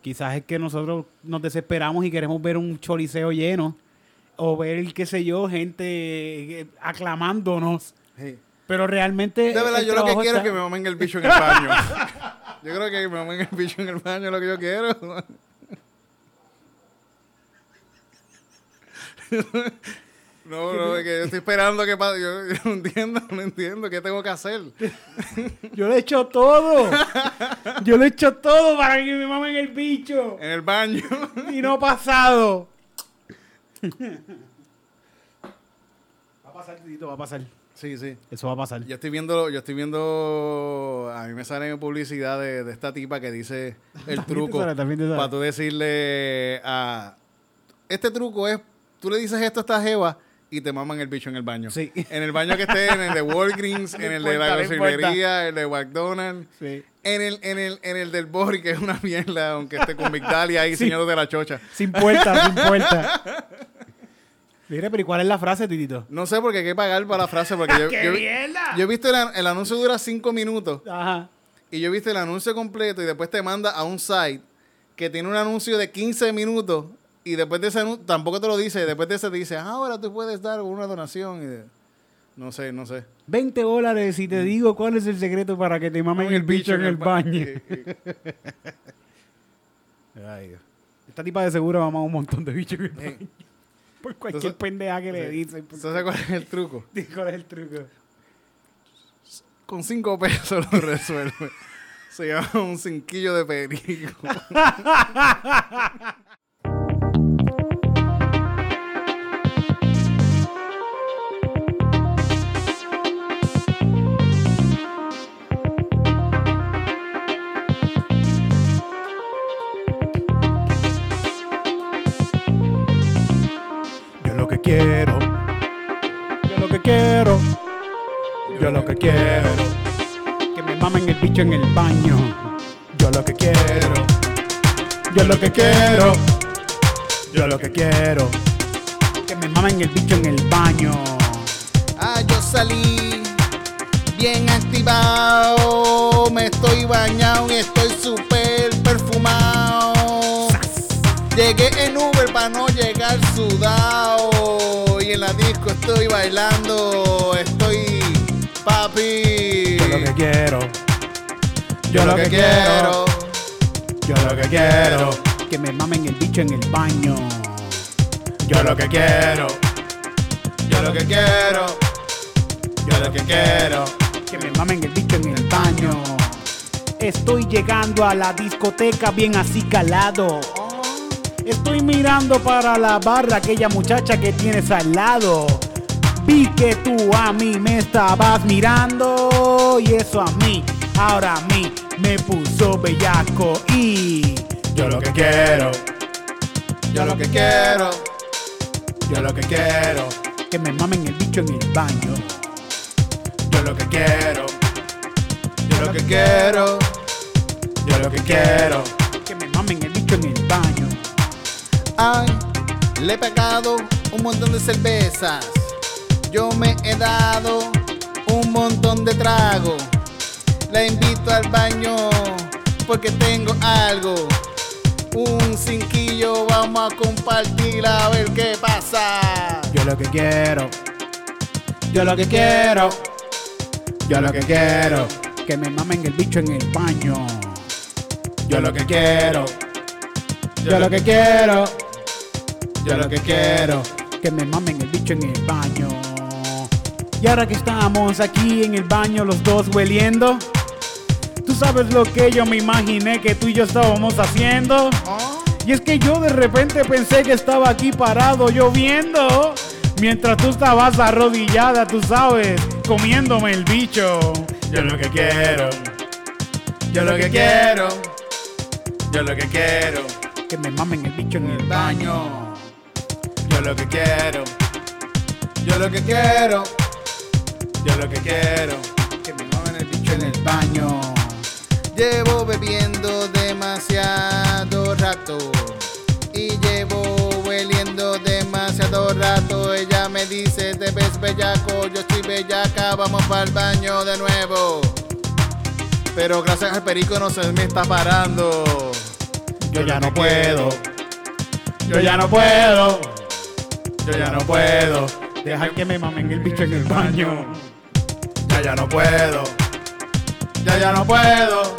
Quizás es que nosotros nos desesperamos y queremos ver un choriceo lleno o ver, qué sé yo, gente eh, aclamándonos. Sí. Pero realmente. De verdad, yo lo que quiero está- es que me mamen el bicho en el baño. yo creo que me mamen el bicho en el baño es lo que yo quiero. No, no, es que yo estoy esperando que pase. Yo, yo no entiendo, no entiendo. ¿Qué tengo que hacer? Yo le he hecho todo. Yo le he hecho todo para que me mamen el bicho. En el baño. Y no ha pasado. Va a pasar, Tito, va a pasar. Sí, sí. Eso va a pasar. Yo estoy viendo, yo estoy viendo, a mí me sale publicidad de, de esta tipa que dice el truco sale, para tú decirle a este truco es, tú le dices esto a esta jeva y te maman el bicho en el baño. Sí. En el baño que esté, en el de Walgreens, en el de la gasolinería, el de McDonald's, Sí. en el, en el, en el del Bori, que es una mierda, aunque esté con Migdalia ahí Sí. enseñándote la chocha. Sin puerta, sin puerta. Mire, pero ¿y cuál es la frase, Titito? No sé porque hay que pagar para la frase, porque yo, ¡Qué yo, mierda! yo he visto el, an- el anuncio dura cinco minutos. Ajá. Y yo viste el anuncio completo y después te manda a un site que tiene un anuncio de 15 minutos y después de ese anuncio, tampoco te lo dice, después de ese te dice, ah, ahora tú puedes dar una donación. Y de- no sé, no sé. 20 dólares si te digo cuál es el secreto para que te mamen el bicho en el ba- baño. y- y- Ay, Dios. Esta tipa de seguro mamá un montón de bichos en el Eh, baño. Por cualquier pendeja que le dicen. ¿Sabes cuál es el truco? ¿Cuál es el truco? Con cinco pesos lo resuelve. Se llama un cinquillo de perico. quiero. Yo lo que quiero. Yo lo que quiero. Que me mamen el bicho en el baño. Yo lo que quiero. Yo lo que quiero. Yo lo que quiero. Que me mamen el bicho en el baño. Ah, yo salí bien activado. Me estoy bañado y estoy súper perfumado. Llegué en Uber para no llegar sudado. En la disco estoy bailando. Estoy papi. Yo lo que quiero. Yo lo que quiero. Yo lo que quiero. Que me mamen el bicho en el baño. Yo lo que quiero. Yo lo que quiero. Yo lo que quiero. Que me mamen el bicho en el baño. Estoy llegando a la discoteca bien así calado. Estoy mirando para la barra aquella muchacha que tienes al lado. Vi que tú a mí me estabas mirando y eso a mí, ahora a mí me puso bellaco y yo lo que quiero, Yo lo que quiero. yo lo que quiero, que me mamen el bicho en el baño. Yo lo que quiero, Yo lo que quiero. yo lo que quiero, que me mamen el bicho en el baño. Le he pegado un montón de cervezas. Yo me he dado un montón de trago. La invito al baño porque tengo algo. Un cinquillo, vamos a compartir a ver qué pasa. Yo lo que quiero, yo lo que quiero, yo lo que quiero, que me mamen el bicho en el baño. Yo lo que quiero, yo lo que quiero, yo lo que quiero, que me mamen el bicho en el baño. Y ahora que estamos aquí en el baño los dos hueliendo, tú sabes lo que yo me imaginé que tú y yo estábamos haciendo. Y es que yo de repente pensé que estaba aquí parado lloviendo. Mientras tú estabas arrodillada, tú sabes, comiéndome el bicho. Yo lo que quiero, Yo lo que quiero. Yo lo que quiero. que me mamen el bicho en el baño. Yo lo que quiero. Yo lo que quiero. Yo lo que quiero. Que me mamen el bicho en el baño. Llevo bebiendo demasiado rato y llevo hueliendo demasiado rato. Ella me dice, te ves bellaco, yo estoy bellaca, vamos para el baño de nuevo. Pero gracias al perico no se me está parando. Yo ya no puedo. Yo ya no puedo. Yo ya no puedo. Dejar que me mamen el bicho en el baño. Ya ya no puedo. Ya ya no puedo.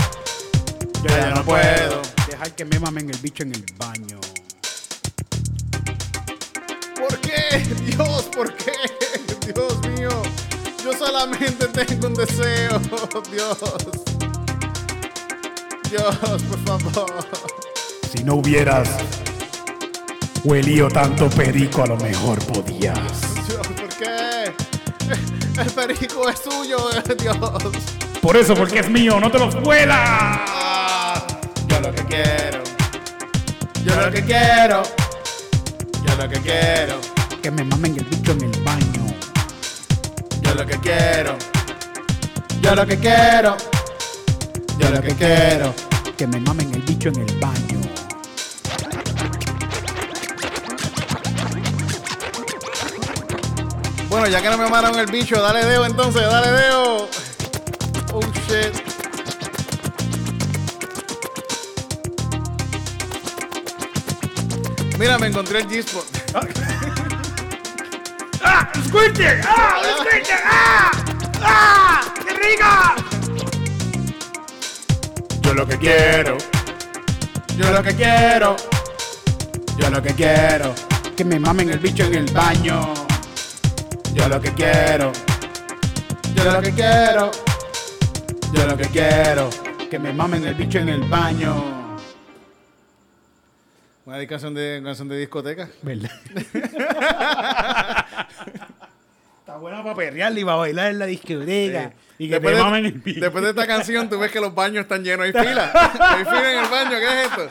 Ya ya no puedo. Dejar que me mamen el bicho en el baño. ¿Por qué? Dios, ¿por qué? Dios mío. Yo solamente tengo un deseo. Dios. Dios, por favor. Si no hubieras huelido tanto perico, a lo mejor podías. Dios, ¿por qué? El perico es suyo, Dios. Por eso, porque es mío, no te los vuela. Ah, yo lo que quiero. Yo lo que quiero. Yo lo que quiero. Que me mamen el bicho en el baño. Yo lo que quiero. Yo lo que quiero. Yo lo que quiero. Que me mamen el bicho en el baño. Bueno, ya que no me mamaron el bicho, dale deo entonces, dale deo. Oh shit. Mira, me encontré el G-Spot. ¡Ah! ¡Squirter! ¡Ah! ¡Squirter! ¡Ah! ¡Ah! ¡Qué rica! Yo lo que quiero, Yo lo que quiero. Yo lo que quiero, que me mamen el bicho en el baño. Yo lo que quiero, yo lo que quiero, yo lo que quiero, que me mamen el bicho en el baño. Una canción de, canción de discoteca. ¿Verdad? Está buena para perrearla y para bailar en la discoteca. Y que después, te mamen el bicho. después de esta canción, tú ves que los baños están llenos. Hay fila. Hay fila en el baño. ¿Qué es esto?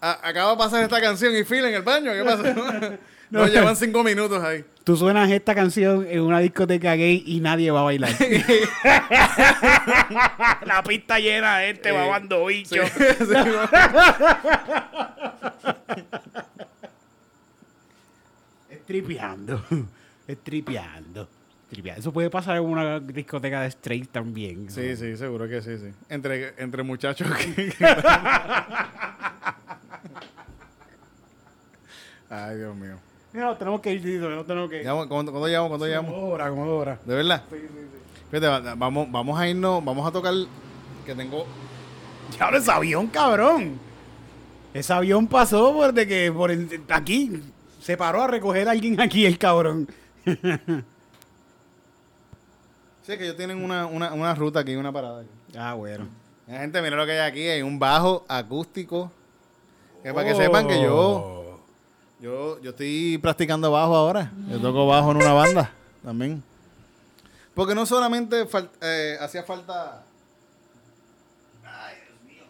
A- acaba de pasar esta canción y fila en el baño. ¿Qué pasa? No, No. llevan cinco minutos ahí. Tú suenas esta canción en una discoteca gay y nadie va a bailar. la pista llena de gente Eh, babando bicho. Sí, sí, Estripeando. Estripeando. Estripeando. Eso puede pasar en una discoteca de straight también. sí, sí, seguro que sí, sí. Entre, entre muchachos que... Ay, Dios mío. No, tenemos que ir, Tito, no tenemos que ir. ¿Cuándo, cuándo llamo? ¿Cuándo llamo? Como hora, como hora. ¿De verdad? Fíjate, va- vamos, vamos a irnos, vamos a tocar que tengo... Diablo, ese avión, cabrón. Ese avión pasó por de que por el- aquí. Se paró a recoger a alguien aquí, el cabrón. Sí, que ellos tienen una, una, una ruta aquí, una parada aquí. Ah, bueno. Mira, gente, mira lo que hay aquí. Hay un bajo acústico. Que para que sepan que yo, yo, yo estoy practicando bajo ahora. Yo toco bajo en una banda también. Porque no solamente fal- eh, hacía falta... Ay, Dios mío.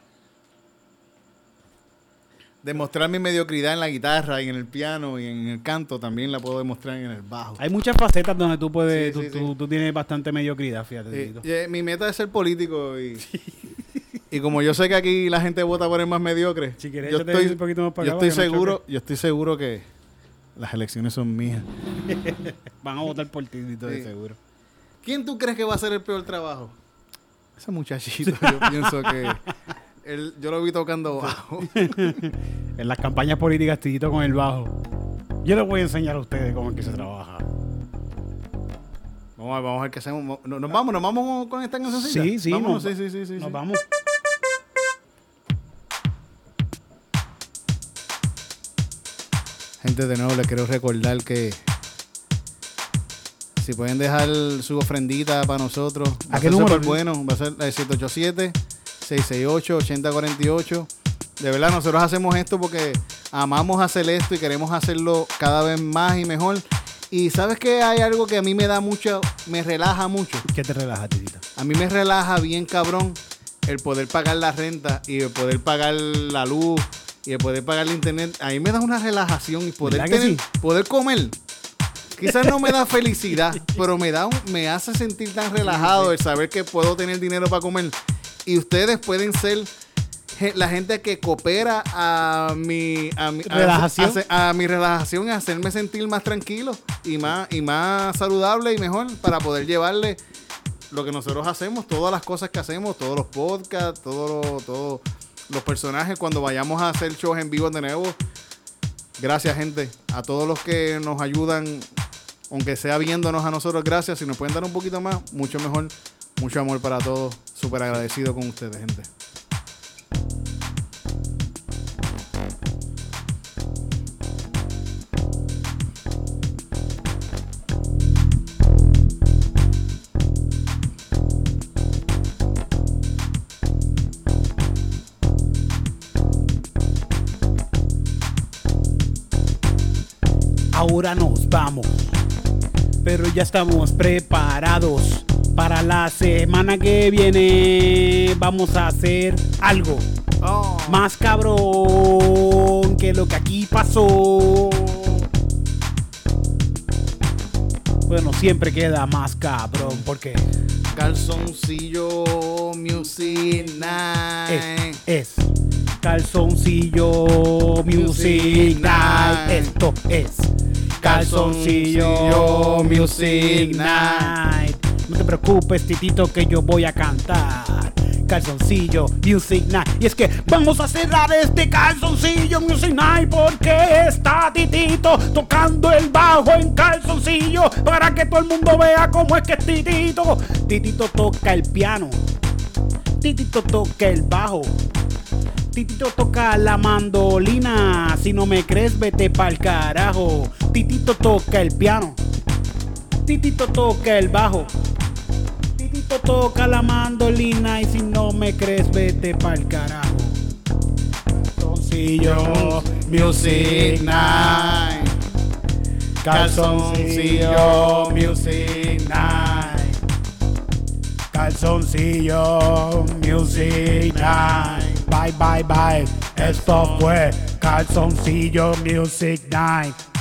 Demostrar mi mediocridad en la guitarra y en el piano y en el canto también la puedo demostrar en el bajo. Hay muchas facetas donde tú puedes, Sí, tú, sí, tú- sí. tú tienes bastante mediocridad, fíjate. Y, eh, mi meta es ser político y, y como yo sé que aquí la gente vota por el más mediocre, Si quieres, yo estoy, un poquito más para yo acá estoy no seguro, yo estoy seguro que las elecciones son mías. Van a votar por ti, Sí. seguro. ¿Quién tú crees que va a hacer el peor trabajo? Ese muchachito, yo pienso que él, yo lo vi tocando bajo. En las campañas políticas, Tito con el bajo. Yo les voy a enseñar a ustedes cómo es que se trabaja. Vamos a ver, vamos a ver qué hacemos. No- Nos vamos, nos vamos con esta canción. Sí, sí, Vámonos, nos- sí, sí, sí, sí, Nos sí. vamos. Gente, de nuevo les quiero recordar que si pueden dejar su ofrendita para nosotros, va ¿A ser número? súper bueno. Va a ser el 787-668-8048. De verdad, nosotros hacemos esto porque amamos hacer esto y queremos hacerlo cada vez más y mejor. Y sabes que hay algo que a mí me da mucho, me relaja mucho. ¿Qué te relaja, Titito? A mí me relaja bien cabrón el poder pagar la renta y el poder pagar la luz y el poder pagar el internet. A mí me da una relajación y poder ¿Verdad que tener, sí? poder comer. Quizás no me da felicidad, pero me da un- me hace sentir tan relajado el saber que puedo tener dinero para comer. Y ustedes pueden ser la gente que coopera a mi a mi, a- Relajación. a, a mi relajación y hacerme sentir más tranquilo y más y más saludable y mejor para poder llevarle lo que nosotros hacemos, todas las cosas que hacemos, todos los podcasts, todos los, todos los personajes, cuando vayamos a hacer shows en vivo de nuevo. Gracias, gente. A todos los que nos ayudan, aunque sea viéndonos a nosotros, gracias. Si nos pueden dar un poquito más, mucho mejor. Mucho amor para todos. Súper agradecido con ustedes, gente. Ahora nos vamos. Pero ya estamos preparados. Para la semana que viene vamos a hacer algo Oh, más cabrón que lo que aquí pasó. Bueno, siempre queda más cabrón porque calzoncillo Music Night. es, es calzoncillo music night. Esto es calzoncillo music night. No te preocupes, titito, que yo voy a cantar. Calzoncillo Music Night. Y es que vamos a cerrar este calzoncillo Music Night porque está Titito tocando el bajo en calzoncillo para que todo el mundo vea cómo es que es Titito. Titito toca el piano. Titito toca el bajo. Titito toca la mandolina. Si no me crees, vete pa'l carajo. Titito toca el piano. Titito toca el bajo. Titito toca la mandolina. Y si no me crees, vete pa'l carajo. Calzoncillo, Music Night. Calzoncillo, Music Night. Calzoncillo, Music Night. Bye, bye, bye. Esto fue Calzoncillo Music Night.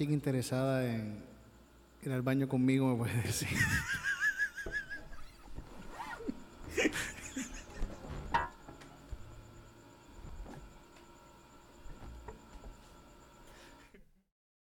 Chica interesada en ir al baño conmigo, me puede decir.